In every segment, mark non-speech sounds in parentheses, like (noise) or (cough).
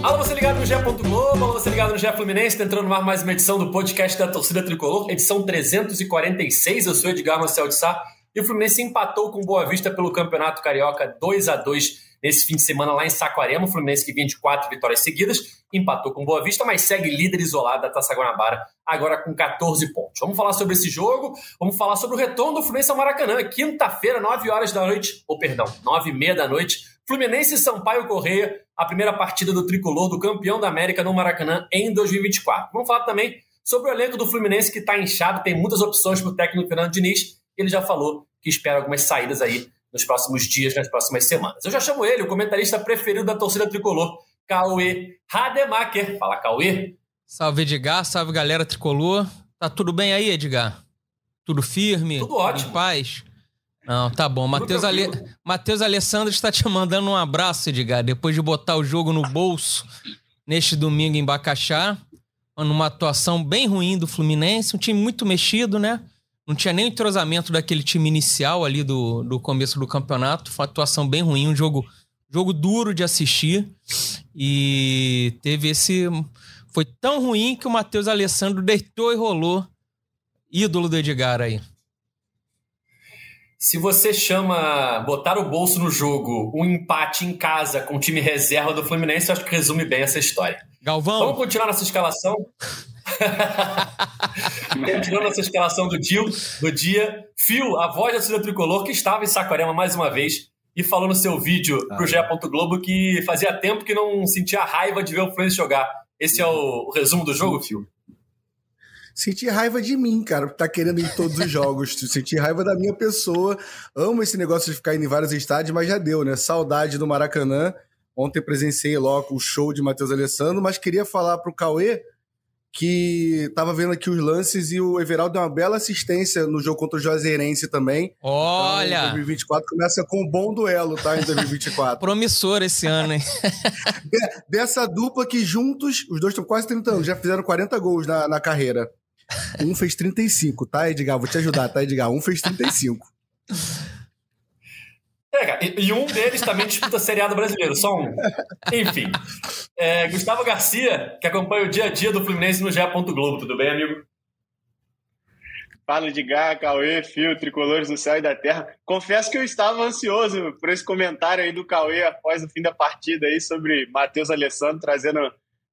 Alô, você ligado no GE. Globo, alô, você ligado no GE Fluminense, tá entrando no ar mais uma edição do podcast da Torcida Tricolor, edição 346. Eu sou Edgar Marcel de Sá e o Fluminense empatou com Boa Vista pelo Campeonato Carioca 2 a 2 nesse fim de semana lá em Saquarema. O Fluminense que vinha de quatro vitórias seguidas, empatou com Boa Vista, mas segue líder isolado da Taça Guanabara, agora com 14 pontos. Vamos falar sobre esse jogo, vamos falar sobre o retorno do Fluminense ao Maracanã, quinta-feira, 9 horas da noite, ou perdão, 9 e meia da noite, Fluminense e Sampaio Correia, a primeira partida do tricolor do campeão da América no Maracanã em 2024. Vamos falar também sobre o elenco do Fluminense que está inchado, tem muitas opções para o técnico Fernando Diniz. Ele já falou que espera algumas saídas aí nos próximos dias, nas próximas semanas. Eu já chamo ele, o comentarista preferido da torcida tricolor, Cauê Rademacher. Fala, Cauê. Salve, Edgar. Salve, galera tricolor. Tá tudo bem aí, Edgar? Tudo firme? Tudo ótimo. Em paz? Não, tá bom. Matheus Ale... Alessandro está te mandando um abraço, Edgar, depois de botar o jogo no bolso neste domingo em Bacaxá. Numa atuação bem ruim do Fluminense, um time muito mexido, né? Não tinha nem entrosamento daquele time inicial ali do, do começo do campeonato. Foi uma atuação bem ruim, um jogo, jogo duro de assistir. E teve esse. Foi tão ruim que o Matheus Alessandro deitou e rolou. Ídolo do Edgar aí. Se você chama botar o bolso no jogo um empate em casa com o time reserva do Fluminense, eu acho que resume bem essa história. Galvão. Vamos continuar nessa escalação. (laughs) Continuando essa escalação do dia, do dia, Fio, a voz da torcida tricolor, que estava em Saquarema mais uma vez e falou no seu vídeo ah. pro GE. Globo que fazia tempo que não sentia raiva de ver o Fluminense jogar. Esse é o resumo do jogo, Fio? Senti raiva de mim, cara, tá querendo ir em todos os jogos. (laughs) Senti raiva da minha pessoa. Amo esse negócio de ficar indo em vários estádios, mas já deu, né? Saudade do Maracanã. Ontem presenciei logo o show de Matheus Alessandro, mas queria falar pro Cauê que tava vendo aqui os lances e o Everaldo deu uma bela assistência no jogo contra o Juazeirense também. Olha! Então, 2024 começa com um bom duelo, tá? Em 2024. (laughs) Promissor esse ano, hein? (laughs) Dessa dupla que juntos, os dois estão quase 30 anos, já fizeram 40 gols na, na carreira. Um fez 35, tá, Edgar? Vou te ajudar, tá, Edgar? Um fez 35. É, cara, e, e, um deles também disputa seriado brasileiro, só um. Enfim. É, Gustavo Garcia, que acompanha o dia a dia do Fluminense no GE. Globo. Tudo bem, amigo? Fala Edgar, Cauê, Fio, Tricolores do Céu e da Terra. Confesso que eu estava ansioso por esse comentário aí do Cauê após o fim da partida aí sobre Matheus Alessandro trazendo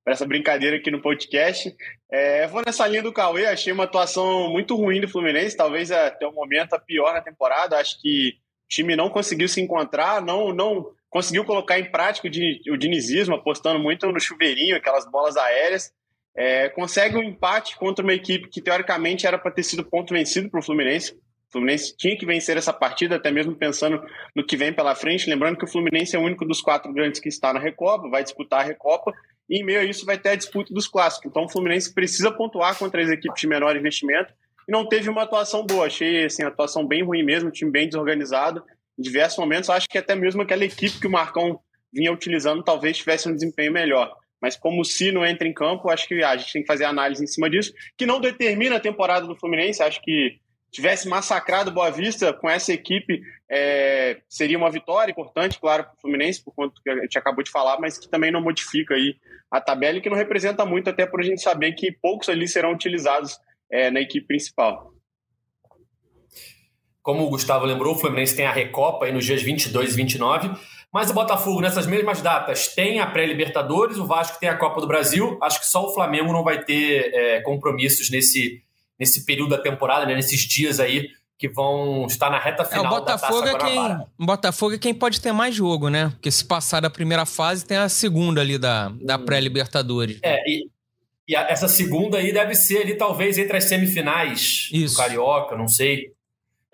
essa brincadeira aqui no podcast. É, vou nessa linha do Cauê, achei uma atuação muito ruim do Fluminense, talvez até o momento a pior na temporada. Acho que o time não conseguiu se encontrar, não, não conseguiu colocar em prática o dinizismo, apostando muito no chuveirinho, aquelas bolas aéreas. É, consegue um empate contra uma equipe que teoricamente era para ter sido ponto vencido para o Fluminense. Fluminense tinha que vencer essa partida, até mesmo pensando no que vem pela frente. Lembrando que o Fluminense é o único dos quatro grandes que está na Recopa, vai disputar a Recopa, e em meio a isso vai ter a disputa dos clássicos. Então o Fluminense precisa pontuar contra as equipes de menor investimento e não teve uma atuação boa. Achei assim, a atuação bem ruim mesmo, time bem desorganizado. Em diversos momentos, acho que até mesmo aquela equipe que o Marcão vinha utilizando talvez tivesse um desempenho melhor. Mas como o Sino entra em campo, acho que a gente tem que fazer análise em cima disso, que não determina a temporada do Fluminense. Acho que tivesse massacrado Boa Vista com essa equipe, é, seria uma vitória importante, claro, para o Fluminense, por conta que a gente acabou de falar, mas que também não modifica aí a tabela e que não representa muito, até por a gente saber que poucos ali serão utilizados é, na equipe principal. Como o Gustavo lembrou, o Fluminense tem a Recopa aí nos dias 22 e 29, mas o Botafogo, nessas mesmas datas, tem a pré-Libertadores, o Vasco tem a Copa do Brasil. Acho que só o Flamengo não vai ter é, compromissos nesse, nesse período da temporada, né, nesses dias aí que vão estar na reta final é, o Botafogo da Taça é quem, O Botafogo é quem pode ter mais jogo, né? Porque se passar da primeira fase, tem a segunda ali da, da hum. pré-Libertadores. É, e, e a, essa segunda aí deve ser ali, talvez, entre as semifinais Isso. do Carioca, não sei.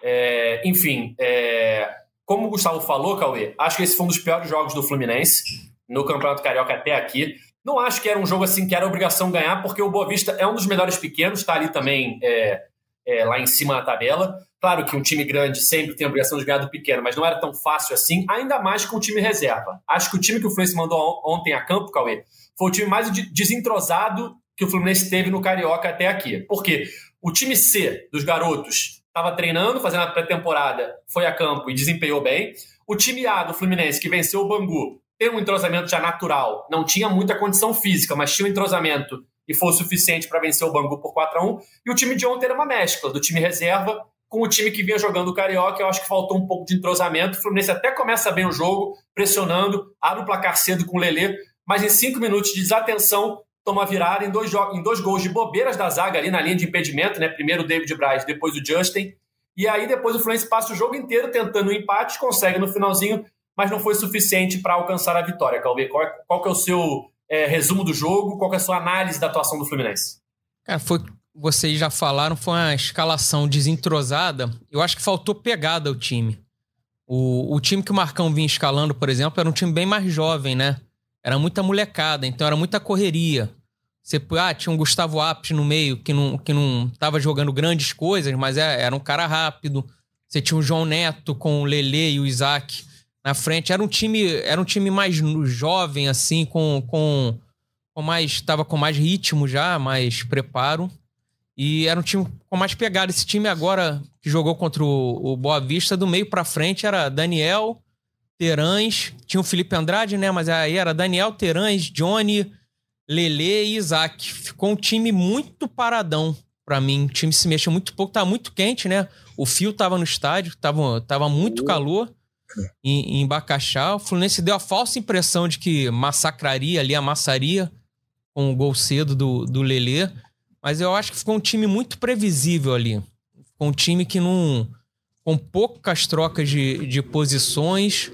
É, enfim, é, como o Gustavo falou, Cauê, acho que esse foi um dos piores jogos do Fluminense no Campeonato Carioca até aqui. Não acho que era um jogo assim que era obrigação ganhar, porque o Boa Vista é um dos melhores pequenos, está ali também é, é, lá em cima na tabela. Claro que um time grande sempre tem a obrigação de ganhar do pequeno, mas não era tão fácil assim, ainda mais com o time reserva. Acho que o time que o Fluminense mandou ontem a campo, Cauê, foi o time mais desentrosado que o Fluminense teve no Carioca até aqui. Por quê? O time C dos garotos estava treinando, fazendo a pré-temporada, foi a campo e desempenhou bem. O time A do Fluminense, que venceu o Bangu, ter um entrosamento já natural. Não tinha muita condição física, mas tinha um entrosamento e foi o suficiente para vencer o Bangu por 4 a 1 E o time de ontem era uma mescla do time reserva com o time que vinha jogando o Carioca. Eu acho que faltou um pouco de entrosamento. O Fluminense até começa bem o jogo, pressionando, abre o placar cedo com o Lelê, mas em cinco minutos de desatenção, toma virada em dois, em dois gols de bobeiras da zaga ali na linha de impedimento, né? Primeiro o David Braz, depois o Justin. E aí depois o Fluminense passa o jogo inteiro tentando um empate, consegue no finalzinho, mas não foi suficiente para alcançar a vitória. Calvê, qual, é, qual que é o seu é, resumo do jogo? Qual é a sua análise da atuação do Fluminense? Cara, foi, vocês já falaram, foi uma escalação desentrosada. Eu acho que faltou pegada ao time. O, o time que o Marcão vinha escalando, por exemplo, era um time bem mais jovem, né? Era muita molecada, então era muita correria. Você, ah, tinha um Gustavo Apes no meio que não, que não tava jogando grandes coisas, mas é, era um cara rápido. Você tinha o João Neto com o Lele e o Isaac na frente. Era um time, era um time mais jovem, assim, com, com, com mais. Tava com mais ritmo já, mais preparo. E era um time com mais pegada. Esse time agora que jogou contra o, o Boa Vista, do meio para frente, era Daniel, Terãs, tinha o Felipe Andrade, né? Mas aí era Daniel, Terãs, Johnny, Lele e Isaac. Ficou um time muito paradão para mim. O time se mexeu muito pouco, tava muito quente, né? O fio tava no estádio, tava, tava muito calor em, em Bacaxá. O Fluminense deu a falsa impressão de que massacraria ali, amassaria com o gol cedo do, do Lelê. Mas eu acho que ficou um time muito previsível ali. Ficou um time que não. com poucas trocas de, de posições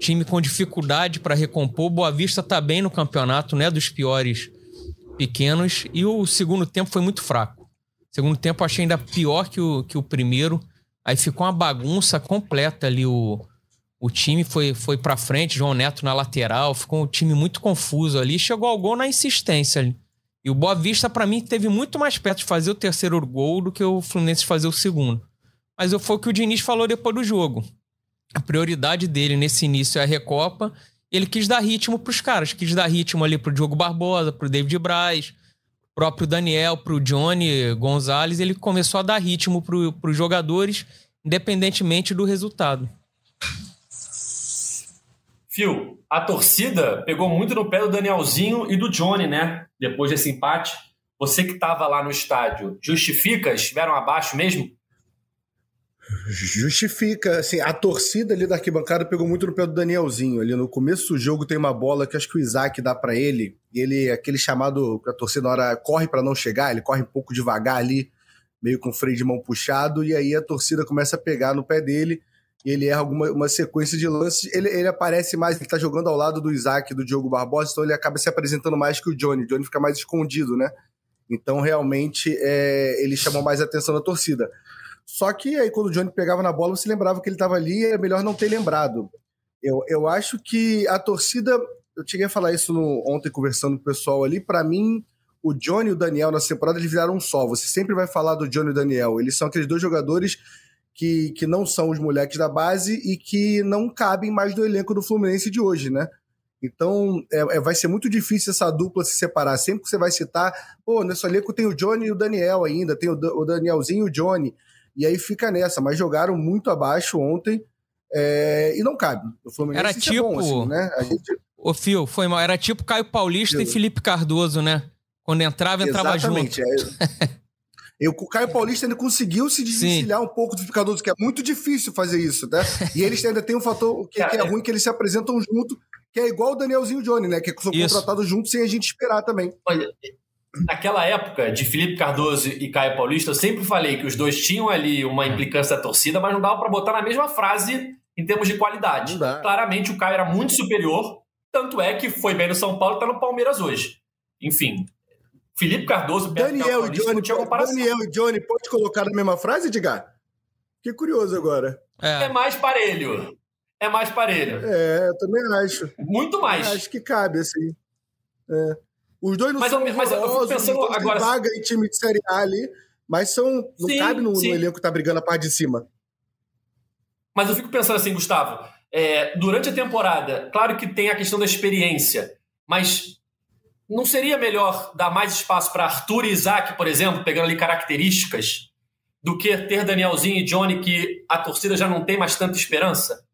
time com dificuldade para recompor. Boa Vista está bem no campeonato, né? Dos piores pequenos. E o segundo tempo foi muito fraco. O segundo tempo eu achei ainda pior que o, que o primeiro. Aí ficou uma bagunça completa ali. O, o time foi, foi para frente, João Neto na lateral. Ficou um time muito confuso ali. Chegou ao gol na insistência ali. E o Boa Vista, para mim, teve muito mais perto de fazer o terceiro gol do que o Fluminense fazer o segundo. Mas foi o que o Diniz falou depois do jogo a prioridade dele nesse início é a Recopa. Ele quis dar ritmo para os caras, quis dar ritmo ali para o Diogo Barbosa, para o David Braz, próprio Daniel, para o Johnny Gonzalez. Ele começou a dar ritmo para os jogadores, independentemente do resultado. Fio, a torcida pegou muito no pé do Danielzinho e do Johnny, né? Depois desse empate. Você que estava lá no estádio, justifica? Estiveram abaixo mesmo? Justifica, assim, a torcida ali da arquibancada pegou muito no pé do Danielzinho. Ali no começo do jogo tem uma bola que acho que o Isaac dá para ele, e ele, aquele chamado que a torcida na hora corre para não chegar, ele corre um pouco devagar ali, meio com o freio de mão puxado, e aí a torcida começa a pegar no pé dele, ele erra alguma uma sequência de lances. Ele, ele aparece mais, ele tá jogando ao lado do Isaac, do Diogo Barbosa, então ele acaba se apresentando mais que o Johnny. O Johnny fica mais escondido, né? Então, realmente, é, ele chamou mais atenção da torcida. Só que aí, quando o Johnny pegava na bola, você lembrava que ele estava ali e é melhor não ter lembrado. Eu, eu acho que a torcida. Eu cheguei a falar isso no, ontem conversando com o pessoal ali. Para mim, o Johnny e o Daniel nessa temporada eles viraram um só. Você sempre vai falar do Johnny e o Daniel. Eles são aqueles dois jogadores que, que não são os moleques da base e que não cabem mais no elenco do Fluminense de hoje, né? Então, é, é, vai ser muito difícil essa dupla se separar. Sempre que você vai citar, pô, nesse elenco tem o Johnny e o Daniel ainda, tem o, o Danielzinho e o Johnny. E aí fica nessa, mas jogaram muito abaixo ontem é, e não cabe. O Fluminense era tipo, é bom, tipo assim, né? A gente... O Fio, foi mal. Era tipo Caio Paulista e Felipe Cardoso, né? Quando entrava, entrava Exatamente, junto. É. (laughs) Eu, o Caio Paulista ainda conseguiu se desvencilhar um pouco do Cardoso, que é muito difícil fazer isso, né? E eles ainda tem um fator que, que é ruim, que eles se apresentam junto, que é igual o Danielzinho e o Johnny, né? Que são contratados juntos sem a gente esperar também. Olha, naquela época de Felipe Cardoso e Caio Paulista, eu sempre falei que os dois tinham ali uma implicância da torcida, mas não dava para botar na mesma frase em termos de qualidade. Claramente o Caio era muito superior, tanto é que foi bem no São Paulo e está no Palmeiras hoje. Enfim, Felipe Cardoso, Daniel e Johnny, Daniel e Johnny, pode colocar na mesma frase, Edgar? Que curioso agora. É. é mais parelho. É mais parelho. É, eu também acho. Muito mais. Eu acho que cabe, assim. É. Os dois não mas, são mas eu fico pensando agora vaga em time de Série A ali, mas são não sim, cabe no, no, elenco que tá brigando a parte de cima. Mas eu fico pensando assim, Gustavo, é, durante a temporada, claro que tem a questão da experiência, mas não seria melhor dar mais espaço para Arthur e Isaac, por exemplo, pegando ali características, do que ter Danielzinho e Johnny que a torcida já não tem mais tanta esperança?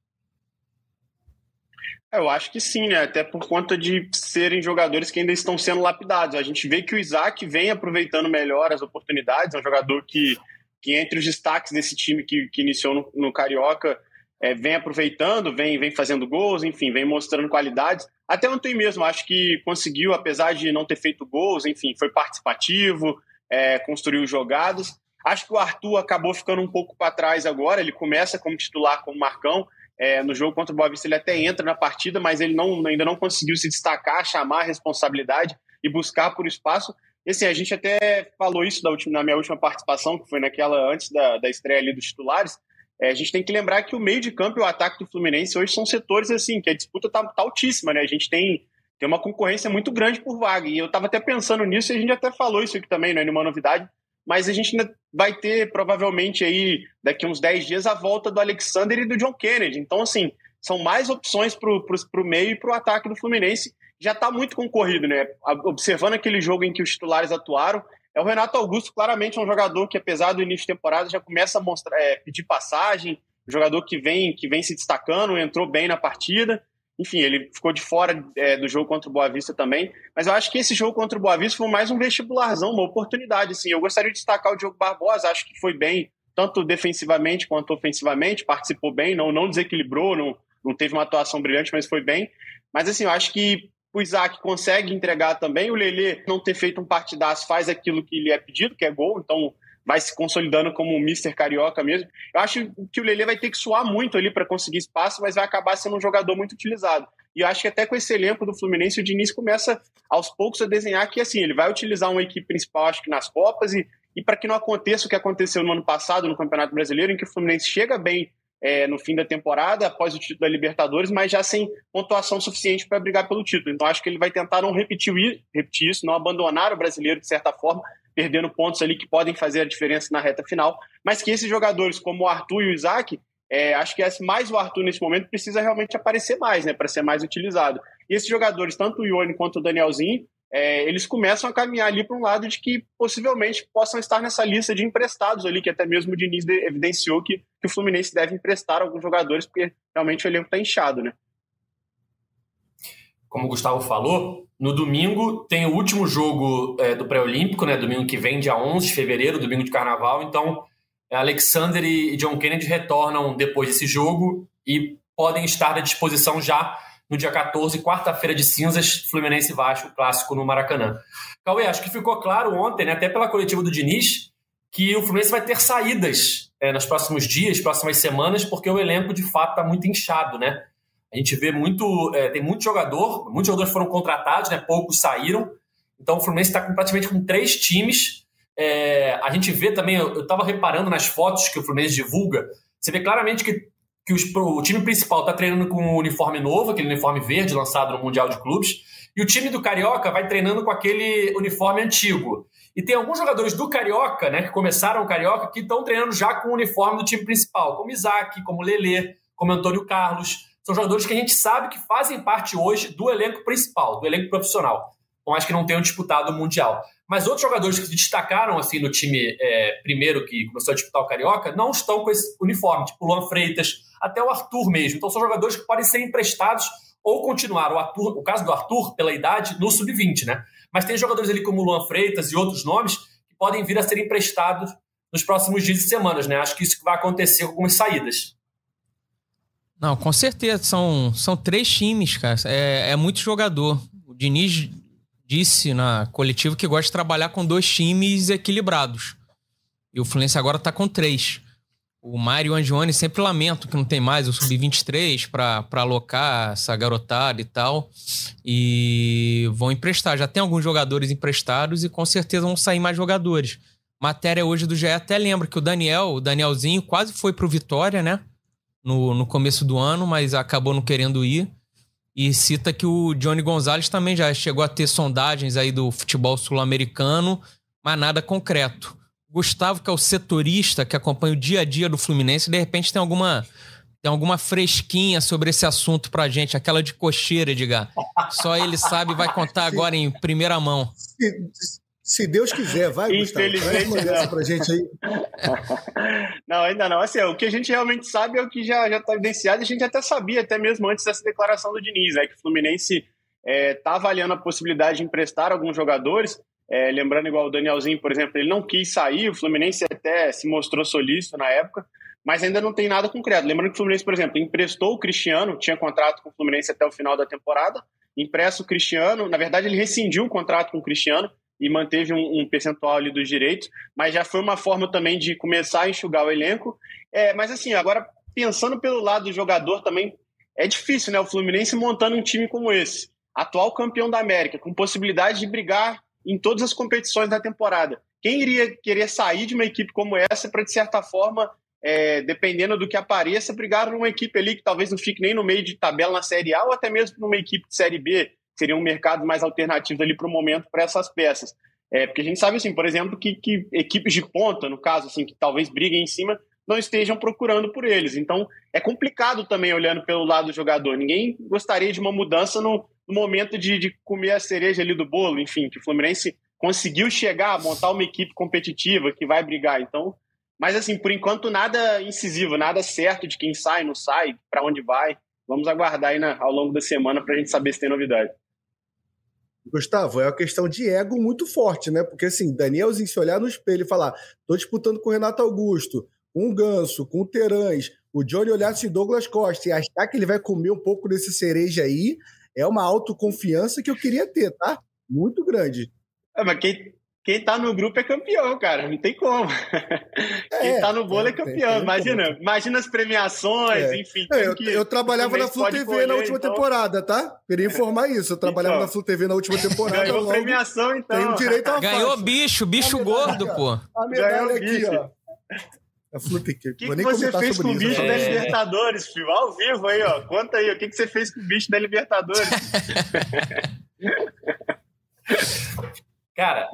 É, eu acho que sim, né? Até por conta de serem jogadores que ainda estão sendo lapidados. A gente vê que o Isaac vem aproveitando melhor as oportunidades, é um jogador que, que entre os destaques desse time que, que iniciou no, no Carioca, é, vem aproveitando, vem, vem fazendo gols, enfim, vem mostrando qualidades. Até ontem mesmo, acho que conseguiu, apesar de não ter feito gols, enfim, foi participativo, é, construiu jogadas. Acho que o Arthur acabou ficando um pouco para trás agora, ele começa como titular como Marcão, é, no jogo contra o Boa Vista ele até entra na partida, mas ele não, ainda não conseguiu se destacar, chamar a responsabilidade e buscar por espaço. E assim, a gente até falou isso última, na minha última participação, que foi naquela antes da, da estreia ali dos titulares. É, a gente tem que lembrar que o meio de campo e o ataque do Fluminense hoje são setores assim, que a disputa tá, tá altíssima, né? A gente tem, tem uma concorrência muito grande por vaga. E eu estava até pensando nisso e a gente até falou isso aqui também, não é nenhuma novidade mas a gente ainda vai ter provavelmente aí daqui uns 10 dias a volta do Alexander e do John Kennedy. Então, assim, são mais opções para o meio e para o ataque do Fluminense. Já está muito concorrido, né? Observando aquele jogo em que os titulares atuaram, é o Renato Augusto, claramente é um jogador que, apesar do início de temporada, já começa a mostrar, é, pedir passagem, um jogador que vem, que vem se destacando, entrou bem na partida enfim, ele ficou de fora é, do jogo contra o Boa Vista também. Mas eu acho que esse jogo contra o Boa Vista foi mais um vestibularzão, uma oportunidade. Assim. Eu gostaria de destacar o Diogo Barbosa, acho que foi bem, tanto defensivamente quanto ofensivamente, participou bem, não, não desequilibrou, não, não teve uma atuação brilhante, mas foi bem. Mas assim, eu acho que o Isaac consegue entregar também. O Lele não ter feito um partidaço faz aquilo que lhe é pedido, que é gol. Então vai se consolidando como o Mister Carioca mesmo. Eu acho que o Lele vai ter que suar muito ali para conseguir espaço, mas vai acabar sendo um jogador muito utilizado. E eu acho que até com esse elenco do Fluminense, o Diniz começa aos poucos a desenhar que assim, ele vai utilizar uma equipe principal, acho que nas Copas, e, e para que não aconteça o que aconteceu no ano passado no Campeonato Brasileiro, em que o Fluminense chega bem é, no fim da temporada, após o título da Libertadores, mas já sem pontuação suficiente para brigar pelo título. Então acho que ele vai tentar não repetir, repetir isso, não abandonar o brasileiro de certa forma, perdendo pontos ali que podem fazer a diferença na reta final, mas que esses jogadores como o Arthur e o Isaac, é, acho que mais o Arthur nesse momento precisa realmente aparecer mais, né, para ser mais utilizado. E esses jogadores, tanto o Ione quanto o Danielzinho, é, eles começam a caminhar ali para um lado de que possivelmente possam estar nessa lista de emprestados ali, que até mesmo o Diniz evidenciou que, que o Fluminense deve emprestar alguns jogadores, porque realmente o elenco está inchado, né? Como o Gustavo falou, no domingo tem o último jogo é, do pré-olímpico, né? Domingo que vem, dia 11 de fevereiro, domingo de carnaval. Então, Alexander e John Kennedy retornam depois desse jogo e podem estar à disposição já no dia 14, quarta-feira de cinzas, Fluminense Vasco, clássico no Maracanã. Cauê, acho que ficou claro ontem, né, até pela coletiva do Diniz, que o Fluminense vai ter saídas é, nos próximos dias, próximas semanas, porque o elenco de fato está muito inchado, né? A gente vê muito, é, tem muito jogador, muitos jogadores foram contratados, né? Poucos saíram. Então o Fluminense está praticamente com três times. É, a gente vê também, eu estava reparando nas fotos que o Fluminense divulga, você vê claramente que, que os, o time principal está treinando com um uniforme novo, aquele uniforme verde lançado no Mundial de Clubes, e o time do Carioca vai treinando com aquele uniforme antigo. E tem alguns jogadores do Carioca, né, que começaram o Carioca, que estão treinando já com o uniforme do time principal, como Isaac, como Lelê, como Antônio Carlos. São jogadores que a gente sabe que fazem parte hoje do elenco principal, do elenco profissional. Por mais que não tenham disputado o Mundial. Mas outros jogadores que se destacaram assim no time é, primeiro que começou a disputar o Carioca não estão com esse uniforme, tipo o Luan Freitas, até o Arthur mesmo. Então são jogadores que podem ser emprestados ou continuar. O, Arthur, o caso do Arthur, pela idade, no sub-20, né? Mas tem jogadores ali como o Luan Freitas e outros nomes que podem vir a ser emprestados nos próximos dias e semanas, né? Acho que isso vai acontecer com algumas saídas. Não, com certeza. São, são três times, cara. É, é muito jogador. O Diniz disse na coletiva que gosta de trabalhar com dois times equilibrados. E o Fluminense agora tá com três. O Mário Angione sempre lamento que não tem mais o Sub-23 para alocar essa garotada e tal. E vão emprestar. Já tem alguns jogadores emprestados e com certeza vão sair mais jogadores. Matéria hoje do GE até lembra que o Daniel, o Danielzinho, quase foi pro Vitória, né? no, no começo do ano, mas acabou não querendo ir. E cita que o Johnny Gonzalez também já chegou a ter sondagens aí do futebol sul-americano, mas nada concreto. Gustavo, que é o setorista que acompanha o dia a dia do Fluminense, de repente tem alguma tem alguma fresquinha sobre esse assunto pra gente, aquela de cocheira, Edgar. Só ele sabe e vai contar agora em primeira mão. Se, Se Deus quiser, vai, Infelizmente, Gustavo. Traz pra gente aí. (laughs) não, ainda não. Assim, o que a gente realmente sabe é o que já está evidenciado. A gente até sabia, até mesmo antes dessa declaração do Diniz, né, que o Fluminense está é, tá avaliando a possibilidade de emprestar alguns jogadores. É, lembrando, igual o Danielzinho, por exemplo, ele não quis sair, o Fluminense até se mostrou solícito na época, mas ainda não tem nada concreto. Lembrando que o Fluminense, por exemplo, emprestou o Cristiano, tinha contrato com o Fluminense até o final da temporada, empresta o Cristiano, na verdade ele rescindiu o contrato com o Cristiano, e manteve um, um, percentual ali dos direitos, mas já foi uma forma também de começar a enxugar o elenco. É, mas assim, agora pensando pelo lado do jogador também, é difícil, né? O Fluminense montando um time como esse, atual campeão da América, com possibilidade de brigar em todas as competições da temporada. Quem iria querer sair de uma equipe como essa para, de certa forma, é, dependendo do que apareça, brigar numa equipe ali que talvez não fique nem no meio de tabela na Série A ou até mesmo numa equipe de Série B, seria um mercado mais alternativo ali para o momento para essas peças. É, porque a gente sabe, assim, por exemplo, que, que equipes de ponta, no caso, assim, que talvez briguem em cima, não estejam procurando por eles. Então, é complicado também olhando pelo lado do jogador. Ninguém gostaria de uma mudança no, no momento de, de, comer a cereja ali do bolo, enfim, que o Fluminense conseguiu chegar, montar uma equipe competitiva que vai brigar. Então, mas assim, por enquanto nada incisivo, nada certo de quem sai, não sai, para onde vai. Vamos aguardar aí na, ao longo da semana para a gente saber se tem novidade. Gustavo, é uma questão de ego muito forte, né? Porque assim, Danielzinho se olhar no espelho e falar, tô disputando com o Renato Augusto, com o Ganso, com o Terãs, o Johnny olhar assim, Douglas Costa e achar que ele vai comer um pouco desse cereja aí, é uma autoconfiança que eu queria ter, tá? Muito grande. É, mas quem, quem tá no grupo é campeão, cara. Não tem como. É, quem tá no bolo é, é campeão. Tem, imagina, tem imagina as premiações, é. enfim. É, eu, eu, trabalhava na Flu TV colher, na última então... temporada, tá? Queria informar isso. Eu trabalhava então, na Flu TV na última temporada. Ganhou logo, premiação, então. Tenho direito a Ganhou faixa. bicho, bicho gordo, pô. A medalha Ganhou aqui, bicho. ó. A Flu TV. O que, que você fez com o bicho da Libertadores, filho? Ao vivo aí, ó. Conta aí, o que, que você fez com o bicho da Libertadores? (laughs) Cara,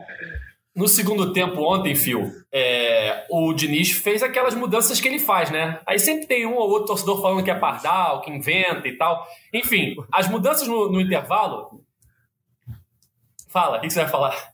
no segundo tempo ontem, Phil, é, o Diniz fez aquelas mudanças que ele faz, né? Aí sempre tem um ou outro torcedor falando que é pardal, que inventa e tal. Enfim, as mudanças no, no intervalo. Fala, o que você vai falar?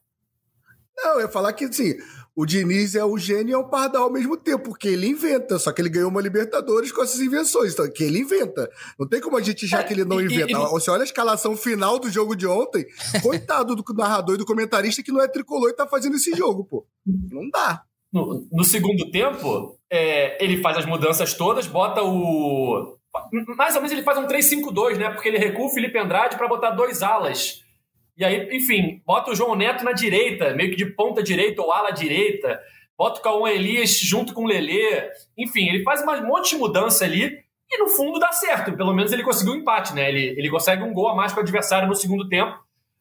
Não, eu ia falar que, assim, o Diniz é o gênio e é o pardal ao mesmo tempo, porque ele inventa, só que ele ganhou uma Libertadores com essas invenções, então, que ele inventa. Não tem como a gente já é, que ele não inventa. Você olha a escalação final do jogo de ontem, (laughs) coitado do narrador e do comentarista que não é tricolor e tá fazendo esse jogo, pô. Não dá. No, no segundo tempo, é, ele faz as mudanças todas, bota o. Mais ou menos ele faz um 3-5-2, né? Porque ele recua o Felipe Andrade para botar dois alas e aí, enfim, bota o João Neto na direita, meio que de ponta direita ou ala direita. Bota o Cauã Elias junto com o Lelê. Enfim, ele faz um monte de mudança ali e no fundo dá certo. Pelo menos ele conseguiu um empate, né? Ele, ele consegue um gol a mais para o adversário no segundo tempo.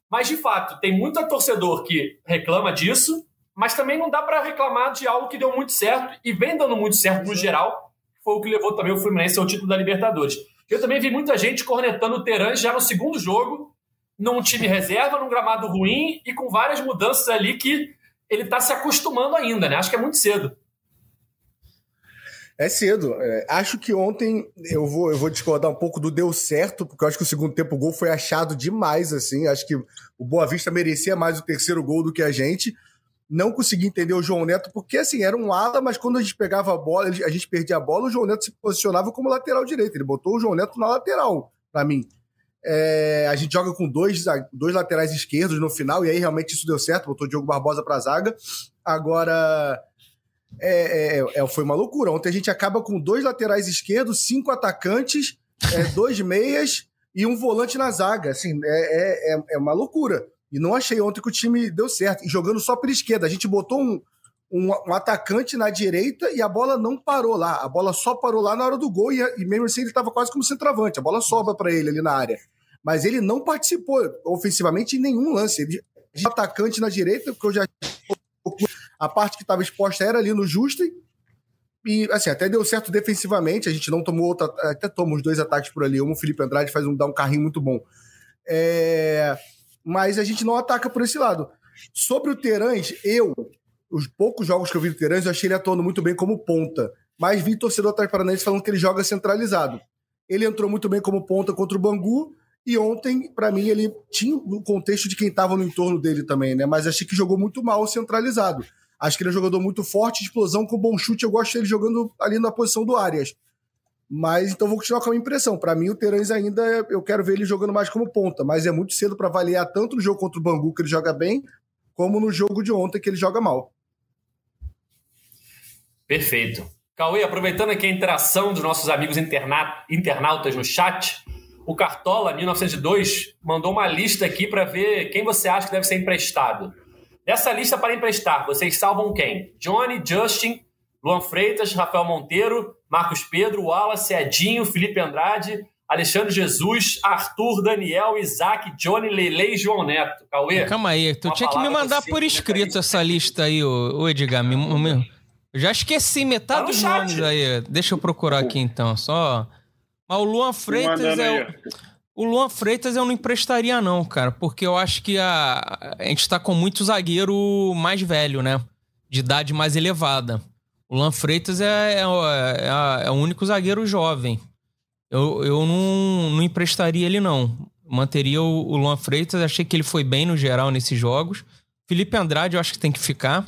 Mas, de fato, tem muito torcedor que reclama disso, mas também não dá para reclamar de algo que deu muito certo e vem dando muito certo no geral. Foi o que levou também o Fluminense ao título da Libertadores. Eu também vi muita gente cornetando o Teran já no segundo jogo, num time reserva, num gramado ruim e com várias mudanças ali que ele está se acostumando ainda, né? Acho que é muito cedo. É cedo. É, acho que ontem eu vou, eu vou discordar um pouco do deu certo, porque eu acho que o segundo tempo o gol foi achado demais, assim. Acho que o Boa Vista merecia mais o terceiro gol do que a gente. Não consegui entender o João Neto, porque assim, era um ala, mas quando a gente pegava a bola, a gente perdia a bola, o João Neto se posicionava como lateral direito. Ele botou o João Neto na lateral, para mim. É, a gente joga com dois, dois laterais esquerdos no final, e aí realmente isso deu certo, botou o Diogo Barbosa para a zaga. Agora, é, é, é, foi uma loucura. Ontem a gente acaba com dois laterais esquerdos, cinco atacantes, é, (laughs) dois meias e um volante na zaga. Assim, é, é, é, uma loucura. E não achei ontem que o time deu certo. E jogando só pela esquerda. A gente botou um, um, um, atacante na direita e a bola não parou lá. A bola só parou lá na hora do gol e, e mesmo assim ele estava quase como centroavante. A bola sobra para ele ali na área. Mas ele não participou ofensivamente em nenhum lance. Ele atacante na direita, porque eu já a parte que estava exposta era ali no justo e assim, até deu certo defensivamente, a gente não tomou outra, até tomou os dois ataques por ali, um o Felipe Andrade faz um dá um carrinho muito bom. É, mas a gente não ataca por esse lado. Sobre o Terãs, eu os poucos jogos que eu vi do Terãs, eu achei ele atuando muito bem como ponta. Mas vi torcedor atrás paranaense falando que ele joga centralizado. Ele entrou muito bem como ponta contra o Bangu E ontem, para mim, ele tinha o contexto de quem estava no entorno dele também, né? Mas achei que jogou muito mal centralizado. Acho que ele é um jogador muito forte, explosão, com bom chute. Eu gosto dele jogando ali na posição do Arias. Mas então vou continuar com a minha impressão. Para mim, o Terãs ainda eu quero ver ele jogando mais como ponta, mas é muito cedo para avaliar tanto no jogo contra o Bangu que ele joga bem, como no jogo de ontem que ele joga mal. Perfeito. Cauê, aproveitando aqui a interação dos nossos amigos interna internautas no chat, o Cartola 1902 mandou uma lista aqui para ver quem você acha que deve ser emprestado. Dessa lista para emprestar, vocês salvam quem? Johnny, Justin, Luan Freitas, Rafael Monteiro, Marcos Pedro, Wallace, Edinho, Felipe Andrade, Alexandre Jesus, Arthur, Daniel, Isaac, Johnny, Lele e João Neto. Cauê? Calma aí, tu tinha que me mandar por escrito essa lista aí, ô, Edgar. Me, me, eu já esqueci metade tá dos chat. nomes aí. Deixa eu procurar aqui então, só. Mas o Luan Freitas é o... o. Luan Freitas eu não emprestaria, não, cara, porque eu acho que a, a gente tá com muito zagueiro mais velho, né? De idade mais elevada. O Luan Freitas é, é, é, é o único zagueiro jovem. Eu, eu não, não emprestaria ele, não. Manteria o, o Luan Freitas, achei que ele foi bem no geral nesses jogos. Felipe Andrade, eu acho que tem que ficar,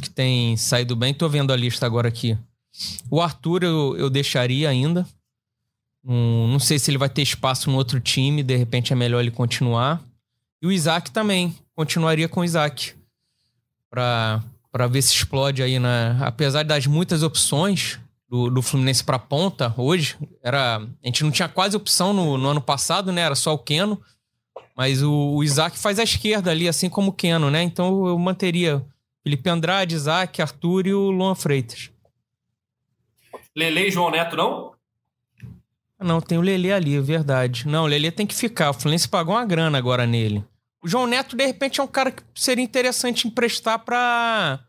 que tem saído bem. Tô vendo a lista agora aqui. O Arthur eu, eu deixaria ainda. Um, não sei se ele vai ter espaço no outro time, de repente é melhor ele continuar. E o Isaac também, continuaria com o Isaac. Para ver se explode aí, né? Apesar das muitas opções do, do Fluminense para ponta hoje, era a gente não tinha quase opção no, no ano passado, né? Era só o Keno, mas o, o, Isaac faz a esquerda ali, assim como o Keno, né? Então eu manteria Felipe Andrade, Isaac, Arthur e o Luan Freitas. Lele e João Neto, não? Não, tem o Lele ali, é verdade. Não, o Lele tem que ficar. O Fluminense pagou uma grana agora nele. O João Neto, de repente, é um cara que seria interessante emprestar para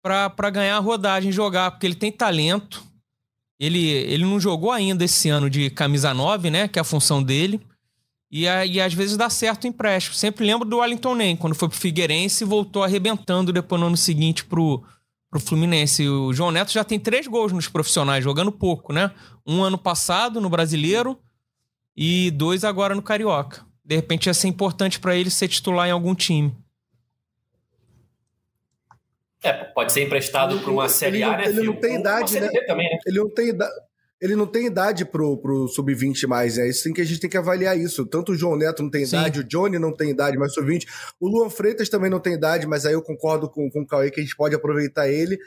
para ganhar a rodagem, jogar, porque ele tem talento. Ele, ele não jogou ainda esse ano de camisa 9, né? Que é a função dele. E, e às vezes dá certo o empréstimo. Sempre lembro do Wellington Nem, quando foi pro Figueirense e voltou arrebentando depois no ano seguinte pro, pro Fluminense. O João Neto já tem três gols nos profissionais, jogando pouco, né? Um ano passado no Brasileiro e dois agora no Carioca de repente ia ser importante para ele ser titular em algum time. É, pode ser emprestado para uma Série A, né? Ele não tem idade, né? Também, né? Ele não tem idade. Ele não tem idade pro, pro sub-20 mais, né? Isso tem que a gente tem que avaliar isso. Tanto o João Neto não tem Sim. idade, o Johnny não tem idade, mas sub-20. O Luan Freitas também não tem idade, mas aí eu concordo com, com o Cauê que a gente pode aproveitar ele.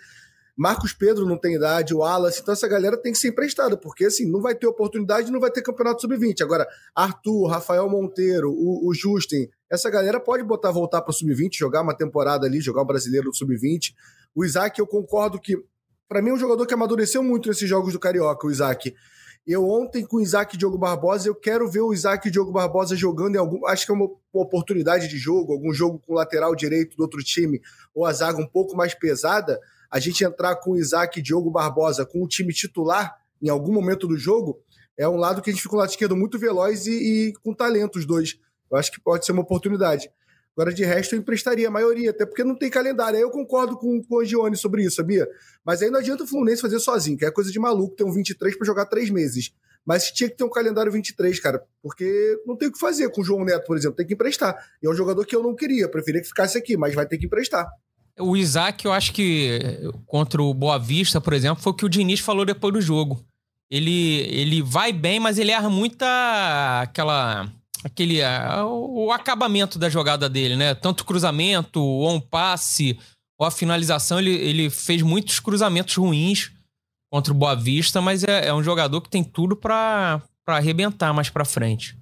Marcos Pedro não tem idade, o Wallace, então essa galera tem que ser emprestada, porque assim, não vai ter oportunidade, não vai ter campeonato sub-20. Agora, Arthur, Rafael Monteiro, o, o Justin, essa galera pode botar voltar para o sub-20, jogar uma temporada ali, jogar o brasileiro sub-20. O Isaac, eu concordo que, para mim, é um jogador que amadureceu muito nesses jogos do Carioca, o Isaac. Eu ontem com o Isaac e Diogo Barbosa, eu quero ver o Isaac e Diogo Barbosa jogando em algum. Acho que é uma oportunidade de jogo, algum jogo com lateral direito do outro time, ou a zaga um pouco mais pesada a gente entrar com o Isaac e Diogo Barbosa com o time titular em algum momento do jogo, é um lado que a gente fica um lado esquerdo muito veloz e, e, com talento os dois. Eu acho que pode ser uma oportunidade. Agora, de resto, eu emprestaria a maioria, até porque não tem calendário. Aí eu concordo com, com o Gione sobre isso, sabia? Mas aí não adianta o Fluminense fazer sozinho, que é coisa de maluco ter um 23 para jogar três meses. Mas tinha que ter um calendário 23, cara, porque não tem o que fazer com o João Neto, por exemplo, tem que emprestar. E é um jogador que eu não queria, preferia que ficasse aqui, mas vai ter que emprestar. O Isaac, eu acho que contra o Boa Vista, por exemplo, foi o que o Diniz falou depois do jogo. Ele, ele vai bem, mas ele erra muita aquela aquele o acabamento da jogada dele, né? Tanto cruzamento, ou um passe, ou a finalização, ele, ele fez muitos cruzamentos ruins contra o Boa Vista, mas é, é um jogador que tem tudo para arrebentar mais para frente.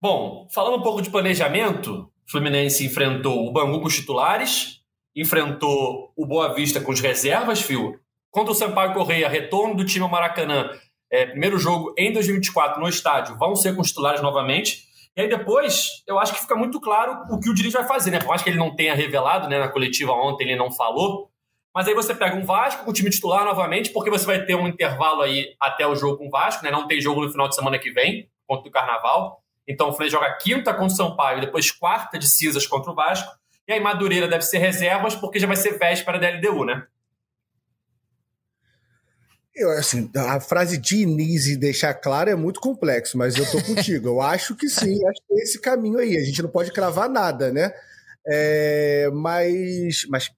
Bom, falando um pouco de planejamento, Fluminense enfrentou o Bangu com os titulares, enfrentou o Boa Vista com as reservas, Fio. Contra o Sampaio Correia, retorno do time ao Maracanã, é, primeiro jogo em 2024 no estádio, vão ser com os titulares novamente. E aí depois, eu acho que fica muito claro o que o Diniz vai fazer, né? Por mais que ele não tenha revelado, né? Na coletiva ontem ele não falou. Mas aí você pega um Vasco com o time titular novamente, porque você vai ter um intervalo aí até o jogo com o Vasco, né? Não tem jogo no final de semana que vem, contra o Carnaval. Então o Fluminense joga quinta contra o Sampaio, depois quarta de Cisas contra o Vasco. E aí Madureira deve ser reservas, porque já vai ser véspera da LDU, né? Eu, assim, a frase Diniz e deixar claro é muito complexo, mas eu tô contigo. Eu acho que sim, acho que é esse caminho aí. A gente não pode cravar nada, né? É, mas, mas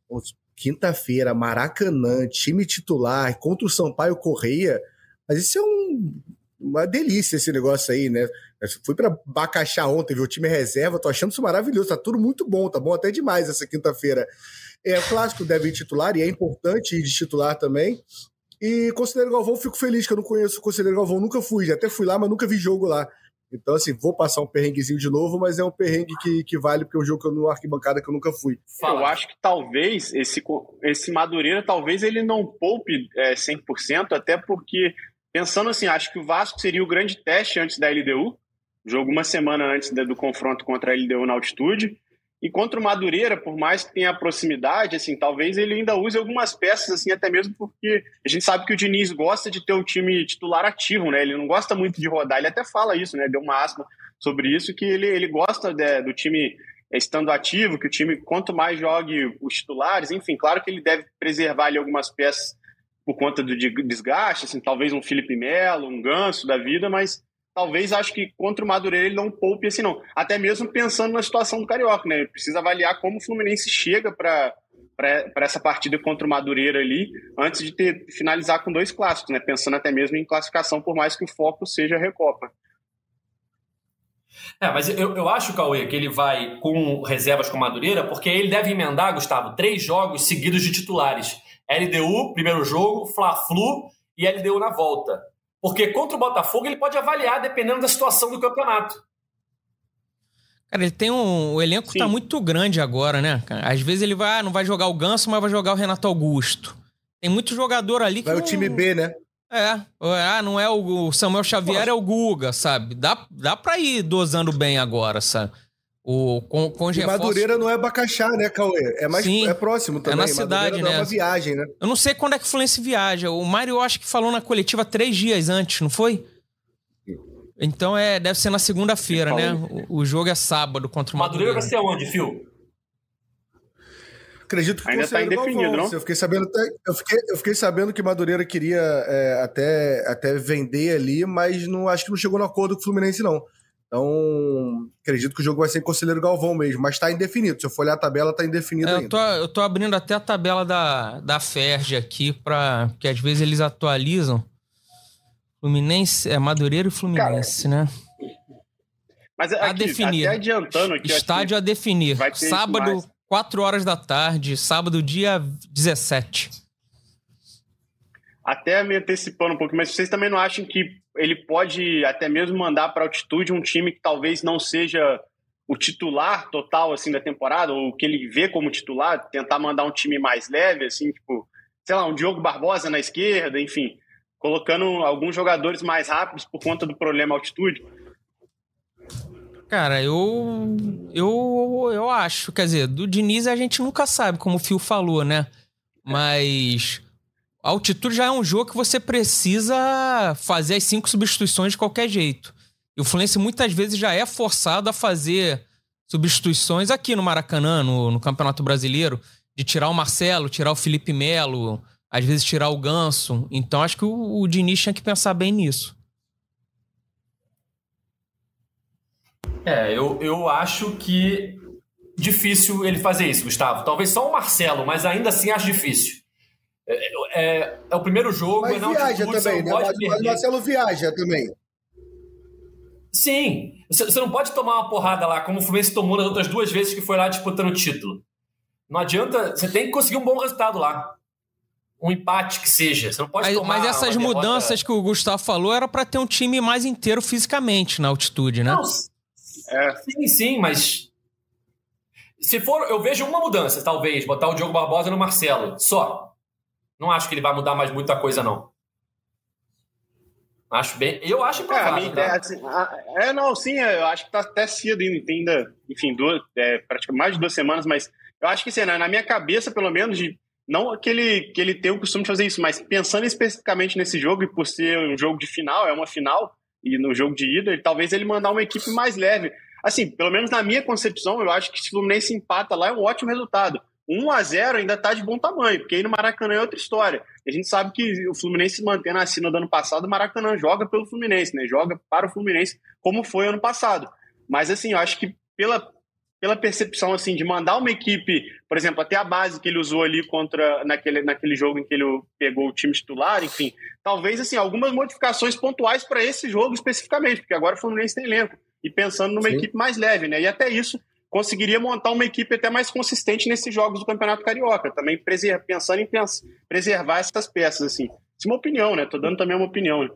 quinta-feira, Maracanã, time titular contra o Sampaio Correia. Mas isso é um, uma delícia esse negócio aí, né? Eu fui para Bacaxá ontem, viu o time reserva, tô achando isso maravilhoso, tá tudo muito bom, tá bom até demais essa quinta-feira. É clássico deve ir titular e é importante ir de titular também. E Conselheiro Galvão, fico feliz que eu não conheço o Conselheiro Galvão, nunca fui, até fui lá, mas nunca vi jogo lá. Então, assim, vou passar um perrenguezinho de novo, mas é um perrengue que, que vale, porque é um jogo que eu no arquibancada que eu nunca fui. Fala. Eu acho que talvez esse, esse Madureira, talvez ele não poupe é, 100%, até porque, pensando assim, acho que o Vasco seria o grande teste antes da LDU, jogo uma semana antes do confronto contra a LDU na altitude. E contra o Madureira, por mais que tenha proximidade, assim, talvez ele ainda use algumas peças, assim, até mesmo porque a gente sabe que o Diniz gosta de ter o time titular ativo, né? Ele não gosta muito de rodar, ele até fala isso, né? Deu uma asma sobre isso, que ele, ele gosta de, do time estando ativo, que o time, quanto mais jogue os titulares, enfim, claro que ele deve preservar ali algumas peças por conta do desgaste, assim, talvez um Felipe Melo, um Ganso da vida, mas talvez acho que contra o Madureira ele não poupe assim, não. Até mesmo pensando na situação do Carioca, né? Ele precisa avaliar como o Fluminense chega para essa partida contra o Madureira ali, antes de ter, finalizar com dois clássicos, né? Pensando até mesmo em classificação, por mais que o foco seja a Recopa. É, mas eu, eu acho, Cauê, que ele vai com reservas com Madureira, porque ele deve emendar, Gustavo, três jogos seguidos de titulares. LDU, primeiro jogo, Fla-Flu e LDU na volta. Porque contra o Botafogo ele pode avaliar dependendo da situação do campeonato. Cara, ele tem um. O elenco tá Sim. tá muito grande agora, né? Às vezes ele vai, ah, não vai jogar o Ganso, mas vai jogar o Renato Augusto. Tem muito jogador ali que. Vai não... o time B, né? É. Ah, não é o Samuel Xavier, é o Guga, sabe? Dá, dá pra ir dosando bem agora, sabe? O, com, com e Madureira não é Bacaxá, né, Cauê? É mais Sim, é próximo também. É na cidade, Madureira né? é uma viagem, né? Eu não sei quando é que o Fluminense viaja. O Mário, eu acho que falou na coletiva três dias antes, não foi? Então é, deve ser na segunda-feira, né? O, o, jogo é sábado contra o Madureira. Madureira vai ser onde, Fio? Acredito que ainda está indefinido, não? Eu fiquei sabendo, eu fiquei, eu fiquei sabendo que Madureira queria é, até, até vender ali, mas não acho que não chegou no acordo com o Fluminense, não. Então, acredito que o jogo vai ser em Conselheiro Galvão mesmo, mas está indefinido. Se eu for olhar a tabela, está indefinido é, ainda. Eu tô, eu tô abrindo até a tabela da, da Ferge aqui, para que às vezes eles atualizam. Fluminense, é Madureira e Fluminense, Cara, né? Mas aqui, a definir. Até adiantando aqui, Estádio a definir. Sábado, 4 horas da tarde, sábado, dia 17 até me antecipando um pouco, mas vocês também não acham que ele pode até mesmo mandar para altitude um time que talvez não seja o titular total assim da temporada, ou que ele vê como titular, tentar mandar um time mais leve, assim, tipo, sei lá, um Diogo Barbosa na esquerda, enfim, colocando alguns jogadores mais rápidos por conta do problema altitude? Cara, eu eu eu acho, quer dizer, do Diniz a gente nunca sabe, como o Fio falou, né? Mas a altitude já é um jogo que você precisa fazer as cinco substituições de qualquer jeito. E o Fluminense muitas vezes já é forçado a fazer substituições aqui no Maracanã, no, no Campeonato Brasileiro, de tirar o Marcelo, tirar o Felipe Melo, às vezes tirar o Ganso. Então acho que o, o Diniz tinha que pensar bem nisso. É, eu, eu acho que difícil ele fazer isso, Gustavo. Talvez só o Marcelo, mas ainda assim acho difícil. É, é, é, o primeiro jogo. Mas viaja também, né? Mas o Marcelo viaja também. Sim. Você não pode tomar uma porrada lá, como o Fluminense tomou nas outras duas vezes que foi lá disputando o título. Não adianta. Você tem que conseguir um bom resultado lá. Um empate que seja. Você não pode mas, tomar Mas essas mudanças que o Gustavo falou era para ter um time mais inteiro fisicamente na altitude, né? Não, é. Sim, sim, mas. Se for, eu vejo uma mudança, talvez, botar o Diogo Barbosa no Marcelo. Só. Não acho que ele vai mudar mais muita coisa, não. Acho bem. Eu acho improvável. É, ideia, tá? assim, é, não, sim, eu acho que tá até cedo ainda. Enfim, duas, é, praticamente mais de duas semanas, mas eu acho que assim, na minha cabeça, pelo menos, de. Não que ele, que ele tenha o costume de fazer isso, mas pensando especificamente nesse jogo, e por ser um jogo de final, é uma final, e no jogo de ida, ele, talvez ele mandar uma equipe mais leve. Assim, pelo menos na minha concepção, eu acho que se o Fluminense empata lá é um ótimo resultado 1 a 0 ainda está de bom tamanho, porque aí no Maracanã é outra história. A gente sabe que o Fluminense se mantém na cena do ano passado, o Maracanã joga pelo Fluminense, né? Joga para o Fluminense, como foi ano passado. Mas assim, eu acho que pela, pela percepção assim de mandar uma equipe, por exemplo, até a base que ele usou ali contra naquele, naquele jogo em que ele pegou o time titular, enfim, talvez assim algumas modificações pontuais para esse jogo especificamente, porque agora o Fluminense tem elenco e pensando numa Sim. equipe mais leve, né? E até isso conseguiria montar uma equipe até mais consistente nesses jogos do Campeonato Carioca, também pensando em preservar essas peças, assim. Isso é uma opinião, né? Tô dando também uma opinião. Né?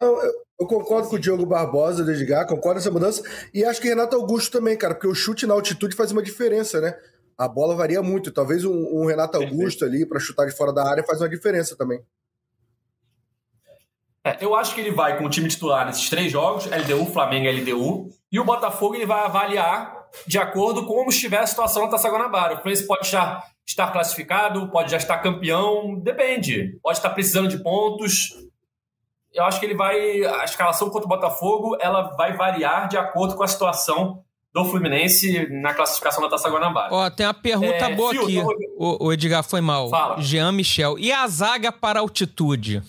Eu, eu, concordo com o Diogo Barbosa Edgar, concordo nessa mudança, e acho que Renato Augusto também, cara, porque o chute na altitude faz uma diferença, né? A bola varia muito, talvez um, um Renato Augusto ali para chutar de fora da área faz uma diferença também. É, eu acho que ele vai com o time titular nesses três jogos, LDU, Flamengo e LDU, e o Botafogo ele vai avaliar de acordo com como estiver a situação na Taça Guanabara. O Fluminense pode já estar classificado, pode já estar campeão, depende. Pode estar precisando de pontos. Eu acho que ele vai. A escalação contra o Botafogo ela vai variar de acordo com a situação do Fluminense na classificação da Taça Guanabara. Ó, tem uma pergunta é, boa Fio, aqui. Tô... O, o, Edgar foi mal. Fala. Jean Michel. E a zaga para altitude?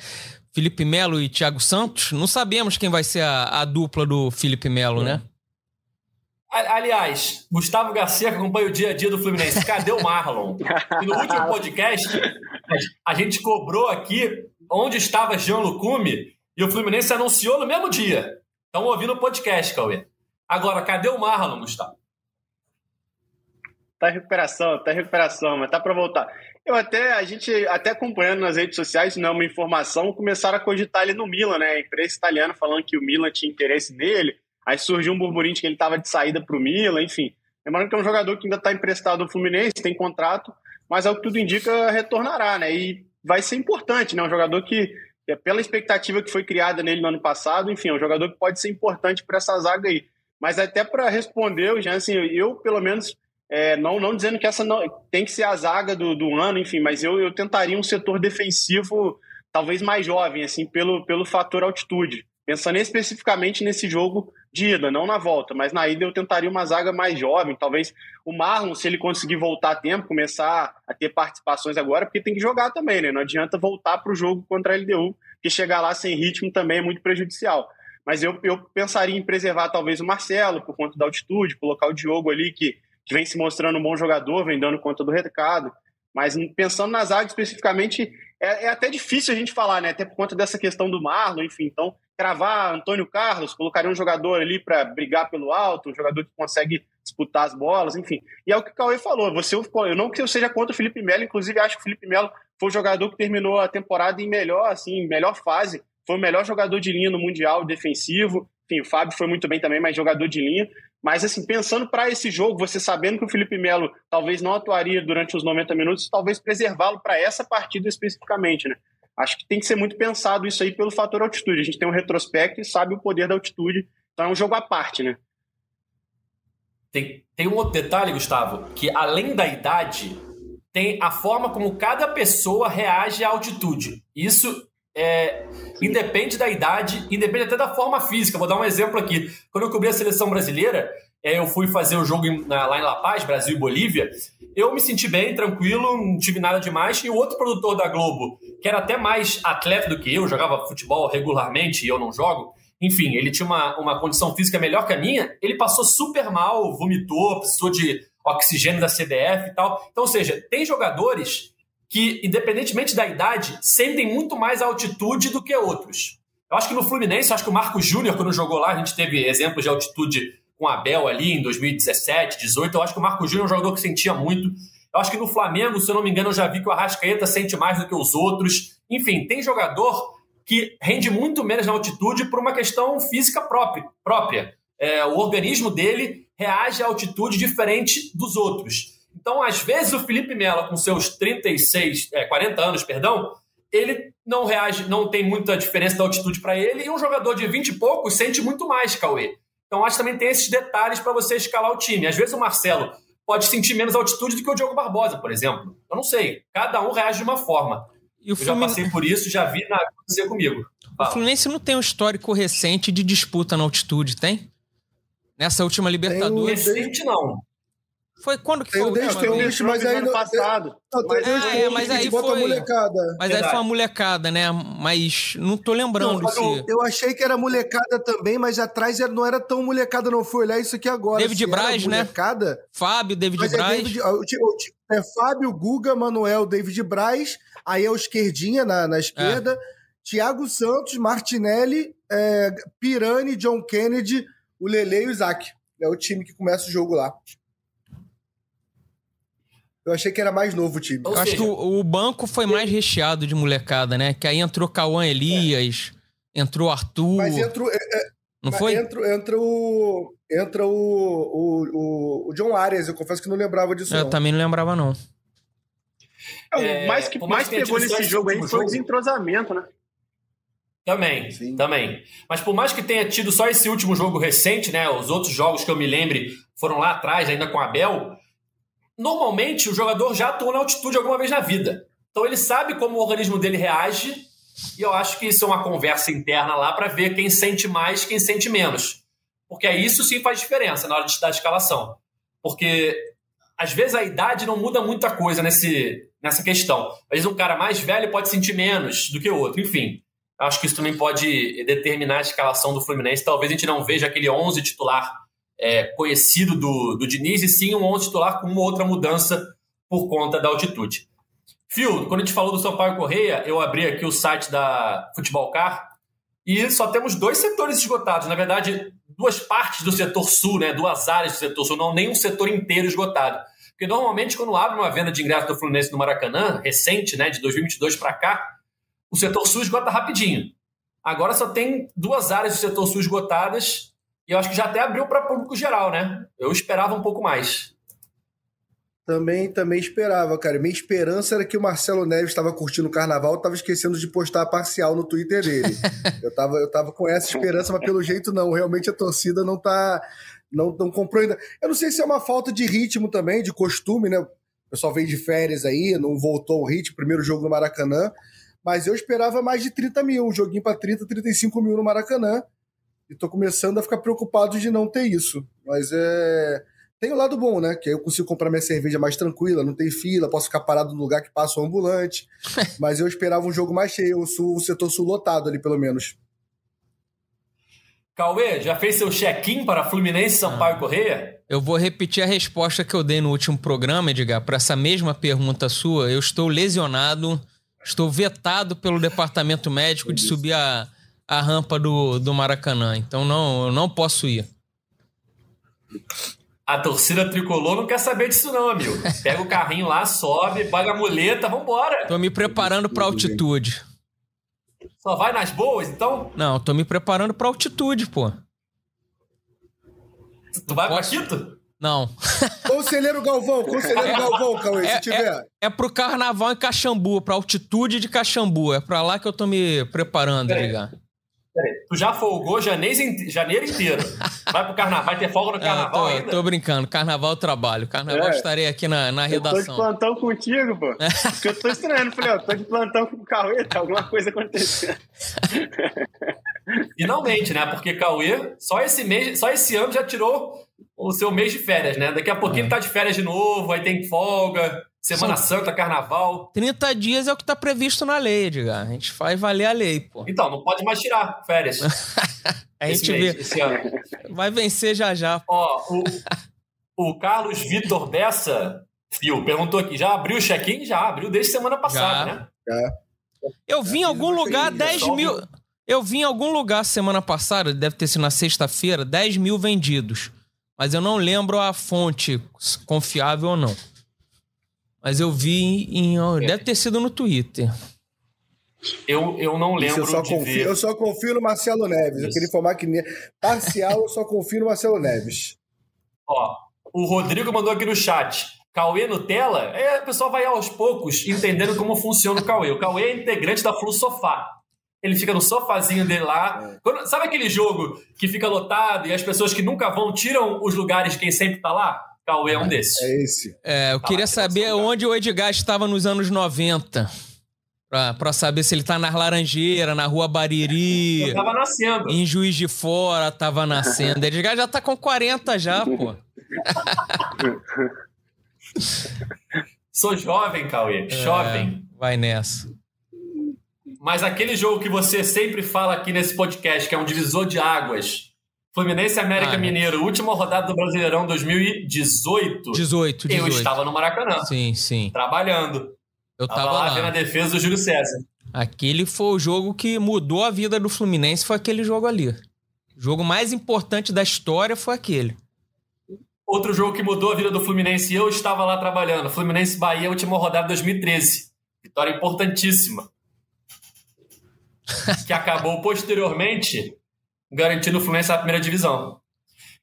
(laughs) Felipe Melo e Thiago Santos? Não sabemos quem vai ser a, a dupla do Felipe Melo, hum. né? Aliás, Gustavo Garcia, acompanha o dia a dia do Fluminense, cadê o Marlon? E no último podcast, a gente cobrou aqui onde estava Jean Lucume e o Fluminense anunciou no mesmo dia. Estão ouvindo o podcast, Cauê. Agora, cadê o Marlon, Gustavo? Tá em recuperação, tá em recuperação, mas tá para voltar. Eu até, a gente até acompanhando nas redes sociais, não é uma informação, começaram a cogitar ele no Milan, né? A imprensa italiana falando que o Milan tinha interesse nele. Aí surgiu um burburinho de que ele estava de saída para o Milan, enfim. Lembrando que é um jogador que ainda está emprestado ao Fluminense, tem contrato, mas ao que tudo indica, retornará, né? E vai ser importante, né? Um jogador que, pela expectativa que foi criada nele no ano passado, enfim, é um jogador que pode ser importante para essa zaga aí. Mas até para responder, já assim, eu pelo menos, é, não, não dizendo que essa não, tem que ser a zaga do, do ano, enfim, mas eu, eu tentaria um setor defensivo talvez mais jovem, assim, pelo, pelo fator altitude. Pensando especificamente nesse jogo de ida, não na volta, mas na ida eu tentaria uma zaga mais jovem, talvez o Marlon, se ele conseguir voltar a tempo, começar a ter participações agora, porque tem que jogar também, né? Não adianta voltar para o jogo contra a LDU, que chegar lá sem ritmo também é muito prejudicial. Mas eu, eu pensaria em preservar talvez o Marcelo, por conta da altitude, colocar o Diogo ali, que, que vem se mostrando um bom jogador, vem dando conta do recado. Mas pensando na zaga especificamente, é, é, até difícil a gente falar, né? Até por conta dessa questão do Marlon, enfim. Então, cravar Antônio Carlos, colocaria um jogador ali para brigar pelo alto, um jogador que consegue disputar as bolas, enfim. E é o que o Cauê falou. Você, eu não que eu seja contra o Felipe Melo, inclusive acho que o Felipe Melo foi o jogador que terminou a temporada em melhor, assim, melhor fase. Foi o melhor jogador de linha no Mundial defensivo. Enfim, o Fábio foi muito bem também, mas jogador de linha. Mas, assim, pensando para esse jogo, você sabendo que o Felipe Melo talvez não atuaria durante os 90 minutos, talvez preservá-lo para essa partida especificamente, né? Acho que tem que ser muito pensado isso aí pelo fator altitude. A gente tem um retrospecto e sabe o poder da altitude. Então é um jogo à parte, né? Tem, tem um outro detalhe, Gustavo, que além da idade, tem a forma como cada pessoa reage à altitude. Isso é, independe da idade, independe até da forma física. Vou dar um exemplo aqui. Quando eu cobri a seleção brasileira, eu fui fazer o jogo lá em La Paz, Brasil e Bolívia. Eu me senti bem, tranquilo, não tive nada demais. E o outro produtor da Globo, que era até mais atleta do que eu, jogava futebol regularmente e eu não jogo. Enfim, ele tinha uma, uma condição física melhor que a minha. Ele passou super mal, vomitou, precisou de oxigênio da CDF e tal. Então, ou seja, tem jogadores que, independentemente da idade, sentem muito mais altitude do que outros. Eu acho que no Fluminense, acho que o Marco Júnior, quando jogou lá, a gente teve exemplos de altitude com Abel ali em 2017, 18. Eu acho que o Marco Júnior é um jogador que sentia muito. Eu acho que no Flamengo, se eu não me engano, eu já vi que o Arrascaeta sente mais do que os outros. Enfim, tem jogador que rende muito menos na altitude por uma questão física própria. própria. É, o organismo dele reage à altitude diferente dos outros. Então, às vezes, o Felipe Melo, com seus 36, é, 40 anos, perdão, ele não reage, não tem muita diferença da altitude para ele, e um jogador de 20 e poucos sente muito mais, Cauê. Então, acho que também tem esses detalhes para você escalar o time. Às vezes, o Marcelo pode sentir menos altitude do que o Diogo Barbosa, por exemplo. Eu não sei. Cada um reage de uma forma. E o Eu Flumin... já passei por isso, já vi na... acontecer comigo. Fala. O Fluminense não tem um histórico recente de disputa na altitude, tem? Nessa última Libertadores. Recente, não. Foi quando que Tem foi o Deixa, tem o mas aí ano não- passado. Não, Mas- Ah, pontos é, mas aí foi- molecada. Mas aí Verdade. foi uma molecada, né? Mas não tô lembrando Não, se. eu, eu achei que era molecada também, mas atrás não era tão molecada, não. Fui olhar isso aqui agora. David Braz, né? molecada, Fábio, David Mas é, Braz. David, o ti- é Fábio, Guga, Manuel, David Braz, aí é o esquerdinha na, na esquerda, Thiago Santos, Martinelli, é, Pirani, John Kennedy, o Lele e o Isaac. É o time que começa o jogo lá. Eu achei que era mais novo o time. Ou Acho seja, que o, o banco foi mais recheado de molecada, né? Que aí entrou Cauã Elias, entrou Arthur. Mas entra, o- é, é, não mas foi? entra, entra o. Entra o, o, o, o John Arias, eu confesso que não lembrava disso. Eu não. também não lembrava, não. É, o mais que por mais mais que tenha pegou nesse esse jogo aí foi o desentrosamento, né? Também, Sim. também. Mas por mais que tenha tido só esse último jogo recente, né? Os outros jogos que eu me lembre foram lá atrás, ainda com a Abel. Normalmente o jogador já atuou na altitude alguma vez na vida. Então ele sabe como o organismo dele reage. E eu acho que isso é uma conversa interna lá para ver quem sente mais, quem sente menos. Porque aí isso sim faz diferença na hora de dar a escalação. Porque às vezes a idade não muda muita coisa nesse, nessa questão. Às vezes um cara mais velho pode sentir menos do que o outro. Enfim, acho que isso também pode determinar a escalação do Fluminense. Talvez a gente não veja aquele 11 titular é, conhecido do, do Diniz, e sim um 11 titular com uma outra mudança por conta da altitude. Fio, quando a gente falou do Sampaio Correia, eu abri aqui o site da Futebol Car e só temos dois setores esgotados. Na verdade, duas partes do setor sul, né? duas áreas do setor sul, não nem um setor inteiro esgotado. Porque normalmente, quando abre uma venda de ingresso do Fluminense no Maracanã, recente, né, de 2022 para cá, o setor sul esgota rapidinho. Agora só tem duas áreas do setor sul esgotadas e eu acho que já até abriu para público geral, né? Eu esperava um pouco mais. Também, também esperava, cara. Minha esperança era que o Marcelo Neves estava curtindo o carnaval, estava esquecendo de postar a parcial no Twitter dele. (laughs) eu, tava, eu tava com essa esperança, mas pelo jeito não. Realmente a torcida não tá. Não, não comprou ainda. Eu não sei se é uma falta de ritmo também, de costume, né? O pessoal veio de férias aí, não voltou ao ritmo, primeiro jogo no Maracanã. Mas eu esperava mais de 30 mil, um joguinho para 30, 35 mil no Maracanã. E tô começando a ficar preocupado de não ter isso. Mas é. Tem o lado bom, né? Que aí eu consigo comprar minha cerveja mais tranquila, não tem fila, posso ficar parado no lugar que passa o ambulante. (laughs) Mas eu esperava um jogo mais cheio, o, sul, o setor sul lotado ali, pelo menos. Cauê, já fez seu check-in para Fluminense, Sampaio Correia? Eu vou repetir a resposta que eu dei no último programa, Edgar, para essa mesma pergunta sua. Eu estou lesionado, estou vetado pelo departamento médico de subir a, a rampa do, do Maracanã. Então não, eu não posso ir. A torcida tricolor não quer saber disso, não, amigo. Pega o carrinho lá, sobe, paga a muleta, vambora. Tô me preparando para altitude. Só vai nas boas, então? Não, tô me preparando para altitude, pô. Tu vai Posso? pra Quito? Não. Conselheiro Galvão, conselheiro Galvão, Cauê, se tiver. É pro carnaval em Caxambu, pra altitude de Caxambu. É pra lá que eu tô me preparando, Peraí. Tu já folgou janeiro, janeiro inteiro. Vai pro carnaval, vai ter folga no Ah, carnaval tô, ainda? tô brincando. Carnaval eu trabalho. Carnaval É. estarei aqui na, na Eu tô de redação. plantão contigo, pô. (laughs) Porque eu tô estranhando. Falei, ó, tô de plantão com o Cauê, tá alguma coisa acontecendo. (laughs) Finalmente, né? Porque Cauê, só esse mês, só esse ano já tirou o seu mês de férias, né? Daqui a pouquinho ele tá de férias de novo, aí tem folga, Semana Santa, Carnaval. 30 dias é o que tá previsto na lei, Edgar. A gente faz valer a lei, pô. Então, não pode mais tirar férias. (laughs) A gente mês, vê. esse ano. Vai vencer já já. Ó, o, o Carlos Vitor Bessa, Fio, perguntou aqui: já abriu o check-in? Já, abriu desde semana passada, Já. né? Eu vi em algum lugar feirinha, 10 só mil. Eu vi em algum lugar semana passada, deve ter sido na sexta-feira, 10 mil vendidos. Mas eu não lembro a fonte, confiável ou não. Mas eu vi em. Deve ter sido no Twitter. Eu, eu não lembro eu, só de confio, ver. eu só confio no Marcelo Neves. Eu Isso. queria informar que parcial eu só confio no Marcelo Neves. Ó, o Rodrigo mandou aqui no chat. Cauê Nutella? É, o pessoal vai aos poucos entendendo como funciona o Cauê. O Cauê é integrante da Flu Sofá. Ele fica no sofazinho dele lá. Quando- sabe aquele jogo que fica lotado e as pessoas que nunca vão tiram os lugares de quem sempre tá lá? Cauê é um desses. É esse. É, eu Tá queria lá, saber onde o Edgar estava nos anos 90. Pra, pra saber se ele tá nas Laranjeiras, na Rua Bariri, Eu tava nascendo. em Juiz de Fora, tava nascendo. Edgar já tá com 40 já, pô. Sou jovem, Cauê. É, Jovem. vai nessa. Mas aquele jogo que você sempre fala aqui nesse podcast, que é um divisor de águas. Fluminense América Ah, é. Mineiro, última rodada do Brasileirão 2018. 18, 18. Eu estava no Maracanã, Sim, sim. trabalhando. Eu Tava, tava lá, lá. vendo a defesa do Júlio César. Aquele foi o jogo que mudou a vida do Fluminense, foi aquele jogo ali. O jogo mais importante da história foi aquele. Outro jogo que mudou a vida do Fluminense e eu estava lá trabalhando. Fluminense Bahia, última rodada de 2013. Vitória importantíssima. (laughs) que acabou posteriormente garantindo o Fluminense na primeira divisão.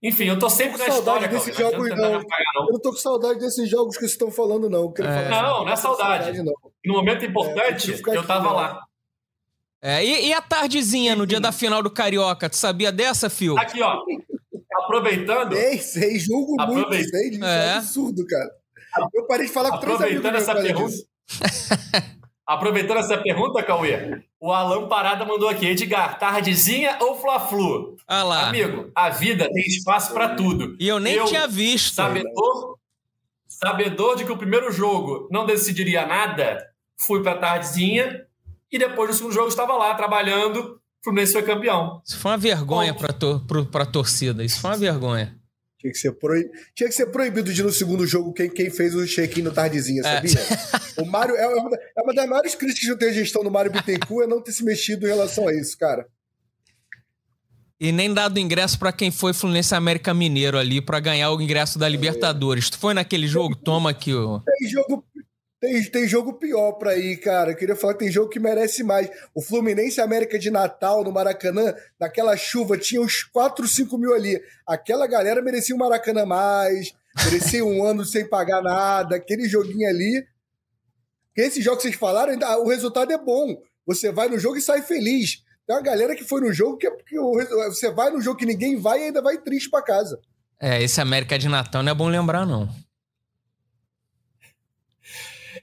Enfim, eu tô sempre Tô na com história, saudade desses Não adianta jogos, não. me apagar, não. Eu não tô com saudade desses jogos que vocês estão falando, não. Eu É. falar Não, não é tô com saudade. não. E no momento É, eu importante, ficar eu aqui, tava né? lá. É, e, e a tardezinha no dia da final do Carioca? Tu sabia dessa, Fio? Aqui, ó. Aproveitando, Sei, sei, julgo muito, sei disso. É. É. absurdo, cara. Eu parei de falar com três amigos aproveitando essa pergunta. (laughs) Aproveitando essa pergunta, Cauê, o Alan Parada mandou aqui: Edgar, tardezinha ou Fla-Flu? Ah lá. Amigo, a vida tem espaço pra tudo. E eu nem eu, tinha visto. Sabedor, sabedor de que o primeiro jogo não decidiria nada, fui pra tardezinha e depois do segundo jogo estava lá trabalhando. O Fluminense foi campeão. Isso foi uma vergonha pra, tor pra torcida. Isso foi uma vergonha. Tinha que, ser proib... Tinha que ser proibido de ir no segundo jogo quem, quem fez o check-in no Tardezinha, É. sabia? O Mário é uma, é uma das maiores críticas que eu tenho à gestão do Mário Bittencourt é não ter se mexido em relação a isso, cara. E nem dado ingresso pra quem foi Fluminense América Mineiro ali pra ganhar o ingresso da Libertadores. Tu foi naquele jogo? Toma aqui, ó. Tem jogo, tem, tem jogo pior pra ir, cara. Eu queria falar que tem jogo que merece mais. O Fluminense América de Natal no Maracanã, naquela chuva, tinha uns 4, 5 mil ali. Aquela galera merecia um Maracanã mais, merecia um ano sem pagar nada. Aquele joguinho ali. Esse jogo que vocês falaram, o resultado é bom. Você vai no jogo e sai feliz. Tem uma galera que foi no jogo que, que o você vai no jogo que ninguém vai e ainda vai triste pra casa. É, esse América de Natal não é bom lembrar, não.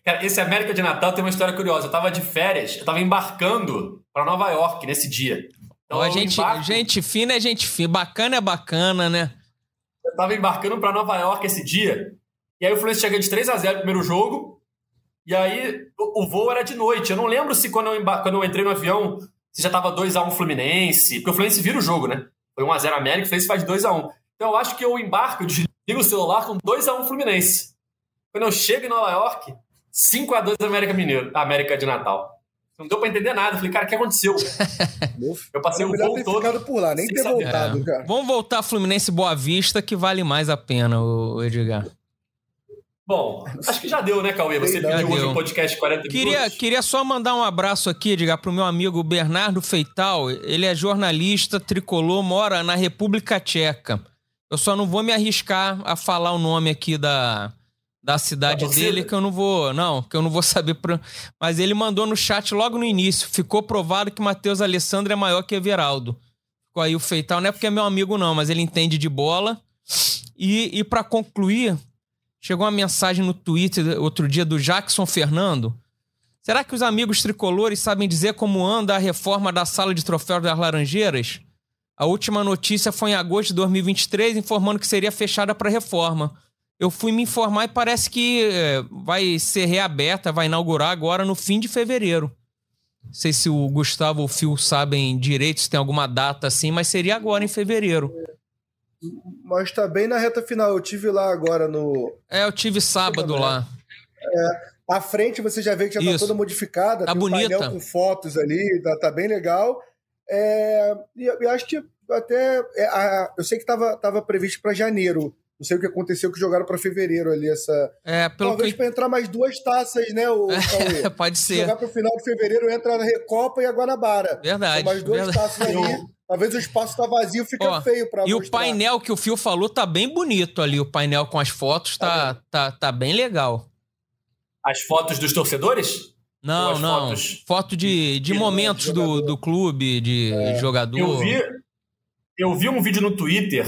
Cara, esse América de Natal tem uma história curiosa. Eu tava de férias, eu tava embarcando pra Nova York nesse dia. Então, Ó, gente, embarco- gente fina é gente fina. Bacana é bacana, né? Eu tava embarcando pra Nova York esse dia. E aí o Fluminense chega de 3 a 0 no primeiro jogo. E aí o, o voo era de noite. Eu não lembro se quando eu, emba- quando eu entrei no avião, se já tava 2x1 Fluminense. Porque o Fluminense vira o jogo, né? Foi 1x0 América, o Fluminense faz 2x1. Então eu acho que eu embarco, desligo o celular com 2x1 Fluminense. Quando eu chego em Nova York, 5x2 América Mineiro, América de Natal. Não deu pra entender nada. Eu falei, cara, o que aconteceu? (laughs) Eu passei o melhor voo todo. por lá, nem ter saber. voltado, É. cara. Vamos voltar Fluminense Boa Vista, que vale mais a pena, o Edgar. Bom, acho que já deu, né, Cauê? Você Já pediu hoje deu. um podcast 40 Queria, minutos. queria só mandar um abraço aqui, Edgar, pro meu amigo Bernardo Feital. Ele é jornalista tricolor, mora na República Tcheca. Eu só não vou me arriscar a falar o nome aqui da, da cidade dele, que eu não vou. Não, que eu não vou saber. Pro... Mas ele mandou no chat logo no início. Ficou provado que Matheus Alessandro é maior que Everaldo. Ficou aí o Feital, não é porque é meu amigo, não, mas ele entende de bola. E, e para concluir, chegou uma mensagem no Twitter outro dia do Jackson Fernando. Será que os amigos tricolores sabem dizer como anda a reforma da sala de troféus das Laranjeiras? A última notícia foi em agosto de 2023, informando que seria fechada para reforma. Eu fui me informar e parece que eh, vai ser reaberta, vai inaugurar agora no fim de fevereiro. Não sei se o Gustavo ou o Phil sabem direito se tem alguma data assim, mas seria agora em fevereiro. Mas tá bem na reta final. Eu tive lá agora no. É, eu tive sábado lá. A frente você já vê que já tá Isso. toda modificada. Tá tem um bonita. painel com fotos ali, tá, tá bem legal. É, e acho que até. é, a- eu sei que tava, tava previsto para janeiro. Não sei o que aconteceu que jogaram para fevereiro ali essa. É, pelo Talvez que. para entrar mais duas taças, né, o Cauê? (laughs) Pode Se ser. jogar pro final de fevereiro, entra na Recopa e a Guanabara. Verdade. São mais duas verdade. taças ali. Talvez o espaço tá vazio, fica Ó, feio para E o painel que o Fio falou tá bem bonito ali. O painel com as fotos tá, tá, tá bem legal. As fotos dos torcedores? Não, não. fotos Foto de, de de momentos do, jogador. do clube, de jogador. Eu vi, eu vi um vídeo no Twitter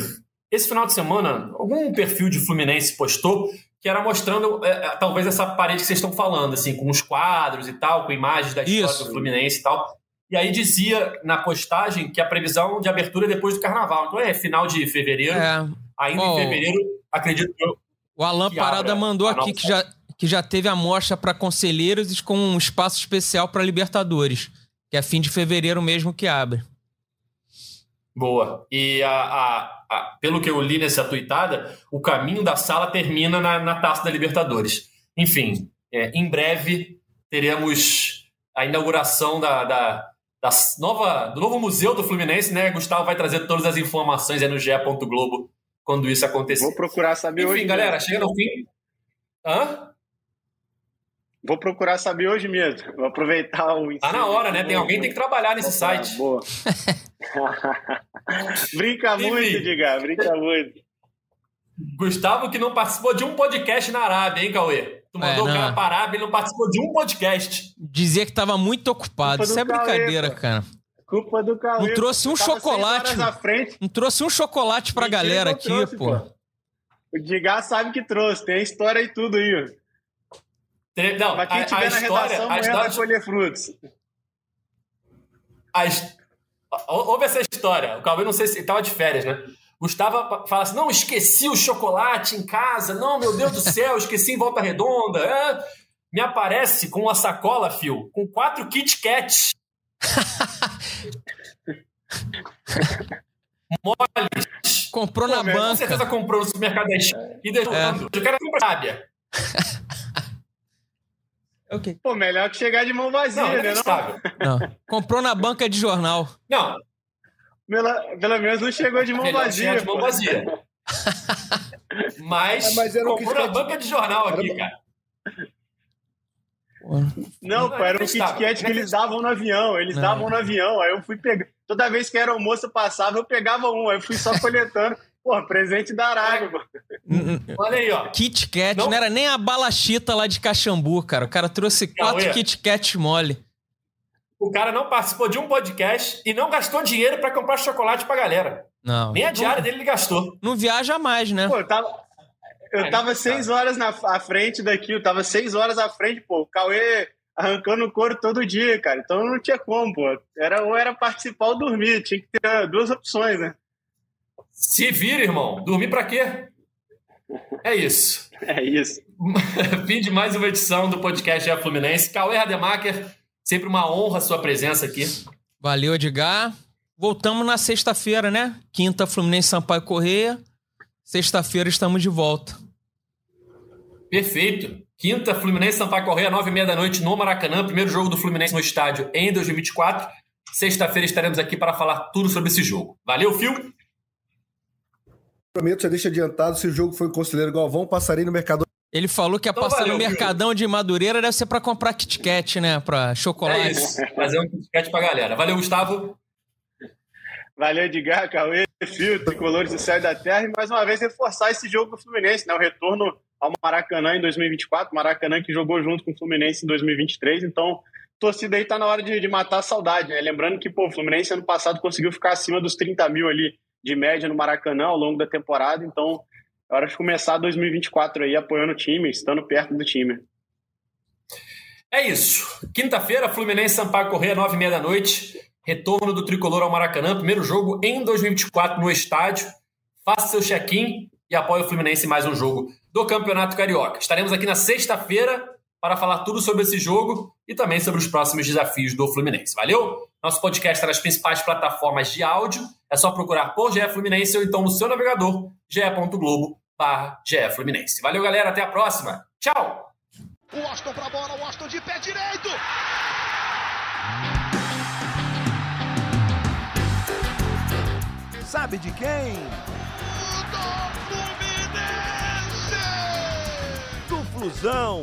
esse final de semana, algum perfil de Fluminense postou que era mostrando é, é, talvez essa parede que vocês estão falando, assim, com os quadros e tal, com imagens da história Isso. do Fluminense e tal. E aí dizia na postagem que a previsão de abertura é depois do carnaval. Então é final de fevereiro, É, ainda em fevereiro, acredito eu, O Alan Parada mandou aqui que já, que já teve amostra para conselheiros com um espaço especial para Libertadores, que é fim de fevereiro mesmo que abre. Boa. E a, a, a, pelo que eu li nessa tuitada, o caminho da sala termina na, na taça da Libertadores. Enfim, é, em breve teremos a inauguração da, da, da, nova, do novo museu do Fluminense, né? Gustavo vai trazer todas as informações aí no ge Globo quando isso acontecer. Vou procurar saber Enfim, hoje. Enfim, galera, chega no fim. Hã? Vou procurar saber hoje mesmo. Vou aproveitar o. Tá na hora, né? Tem alguém tem que trabalhar nesse Opa, site. Boa. (laughs) brinca muito, Diga, brinca muito. Gustavo que não participou de um podcast na Arábia, hein, Cauê? Tu mandou é, o cara para a Arábia e não participou de um podcast. Dizia que estava muito ocupado. Isso é brincadeira, Cauê, cara. Culpa do Cauê. Não trouxe um chocolate. Não trouxe um chocolate pra Mentira galera aqui, trouxe, pô. pô. O Diga sabe que trouxe. Tem história e tudo aí, ó. Não, Mas quem a, tiver a na história, redação, a história... vai colher frutos. A, ouve essa história. O Cauê, não sei se estava de férias, né? Gustavo fala assim: não, esqueci o chocolate em casa. Não, meu Deus do céu, esqueci em volta redonda. É. Me aparece com uma sacola, fio, com quatro Kit Kats. (laughs) Moles. Comprou Pô, na banca. Com certeza comprou no supermercado e deixou. É. Eu quero comprar sábia. (laughs) Okay. Pô, melhor que chegar de mão vazia, não, né? Não? não? Comprou na banca de jornal. Não. Pela, pelo menos não chegou de mão melhor vazia. de mão vazia. mas, é, mas comprou na banca de jornal aqui, cara. Não, pô, era um Kit Kat que eles davam no avião. Eles davam no avião. Aí eu fui pegar. Toda vez que era almoço passava, eu pegava um. Aí eu fui só coletando. Pô, presente da Arábia, pô. Olha aí, ó. Kit Kat, não... não, era nem a balachita lá de Caxambu, cara. O cara trouxe quatro Cauê. Kit Kat mole. O cara não participou de um podcast e não gastou dinheiro para comprar chocolate pra galera. Não. Nem a diária não, dele ele gastou. Não viaja mais, né? Pô, eu tava, eu tava seis horas na à frente daqui, eu tava seis horas à frente, pô. O Cauê arrancando o couro todo dia, cara. Então não tinha como, pô. Era, ou era participar ou dormir. Tinha que ter duas opções, né? Se vira, irmão. Dormir para quê? É isso. (laughs) É isso. (laughs) Fim de mais uma edição do podcast é Fluminense. Cauê Rademacher, sempre uma honra a sua presença aqui. Valeu, Edgar. Voltamos na sexta-feira, né? Quinta, Fluminense Sampaio Correia. Sexta-feira estamos de volta. Perfeito. Quinta, Fluminense Sampaio Correia, nove e meia da noite no Maracanã. Primeiro jogo do Fluminense no estádio em 2024. Sexta-feira estaremos aqui para falar tudo sobre esse jogo. Valeu, Fio prometo, já deixa adiantado, se o jogo foi o Conselheiro Galvão, passarei no Mercadão. Ele falou que ia então, passar valeu, no Mercadão de Madureira, deve ser para comprar Kit Kat, né? Para chocolate. É isso, fazer um Kit Kat pra galera. Valeu, Gustavo. Valeu, Edgar, Cauê, Fio, Tricolores do Céu e da Terra. E mais uma vez reforçar esse jogo do Fluminense, né? O retorno ao Maracanã em 2024. Maracanã que jogou junto com o Fluminense em 2023. Então, torcida aí tá na hora de, de matar a saudade, né? Lembrando que, pô, o Fluminense ano passado conseguiu ficar acima dos 30 mil ali de média no Maracanã ao longo da temporada. Então, é hora de começar 2024 aí apoiando o time, estando perto do time. É isso. Quinta-feira, Fluminense Sampaio Correia, nove e meia da noite. Retorno do tricolor ao Maracanã. Primeiro jogo em 2024 no estádio. Faça seu check-in e apoie o Fluminense em mais um jogo do Campeonato Carioca. Estaremos aqui na sexta-feira para falar tudo sobre esse jogo e também sobre os próximos desafios do Fluminense. Valeu? Nosso podcast está nas principais plataformas de áudio. É só procurar por GE Fluminense ou então no seu navegador, ge.globo barra Fluminense. Valeu, galera. Até a próxima. Tchau! O Austin pra bola, o Austin de pé direito! Sabe de quem? Do Fluminense! Do Flusão!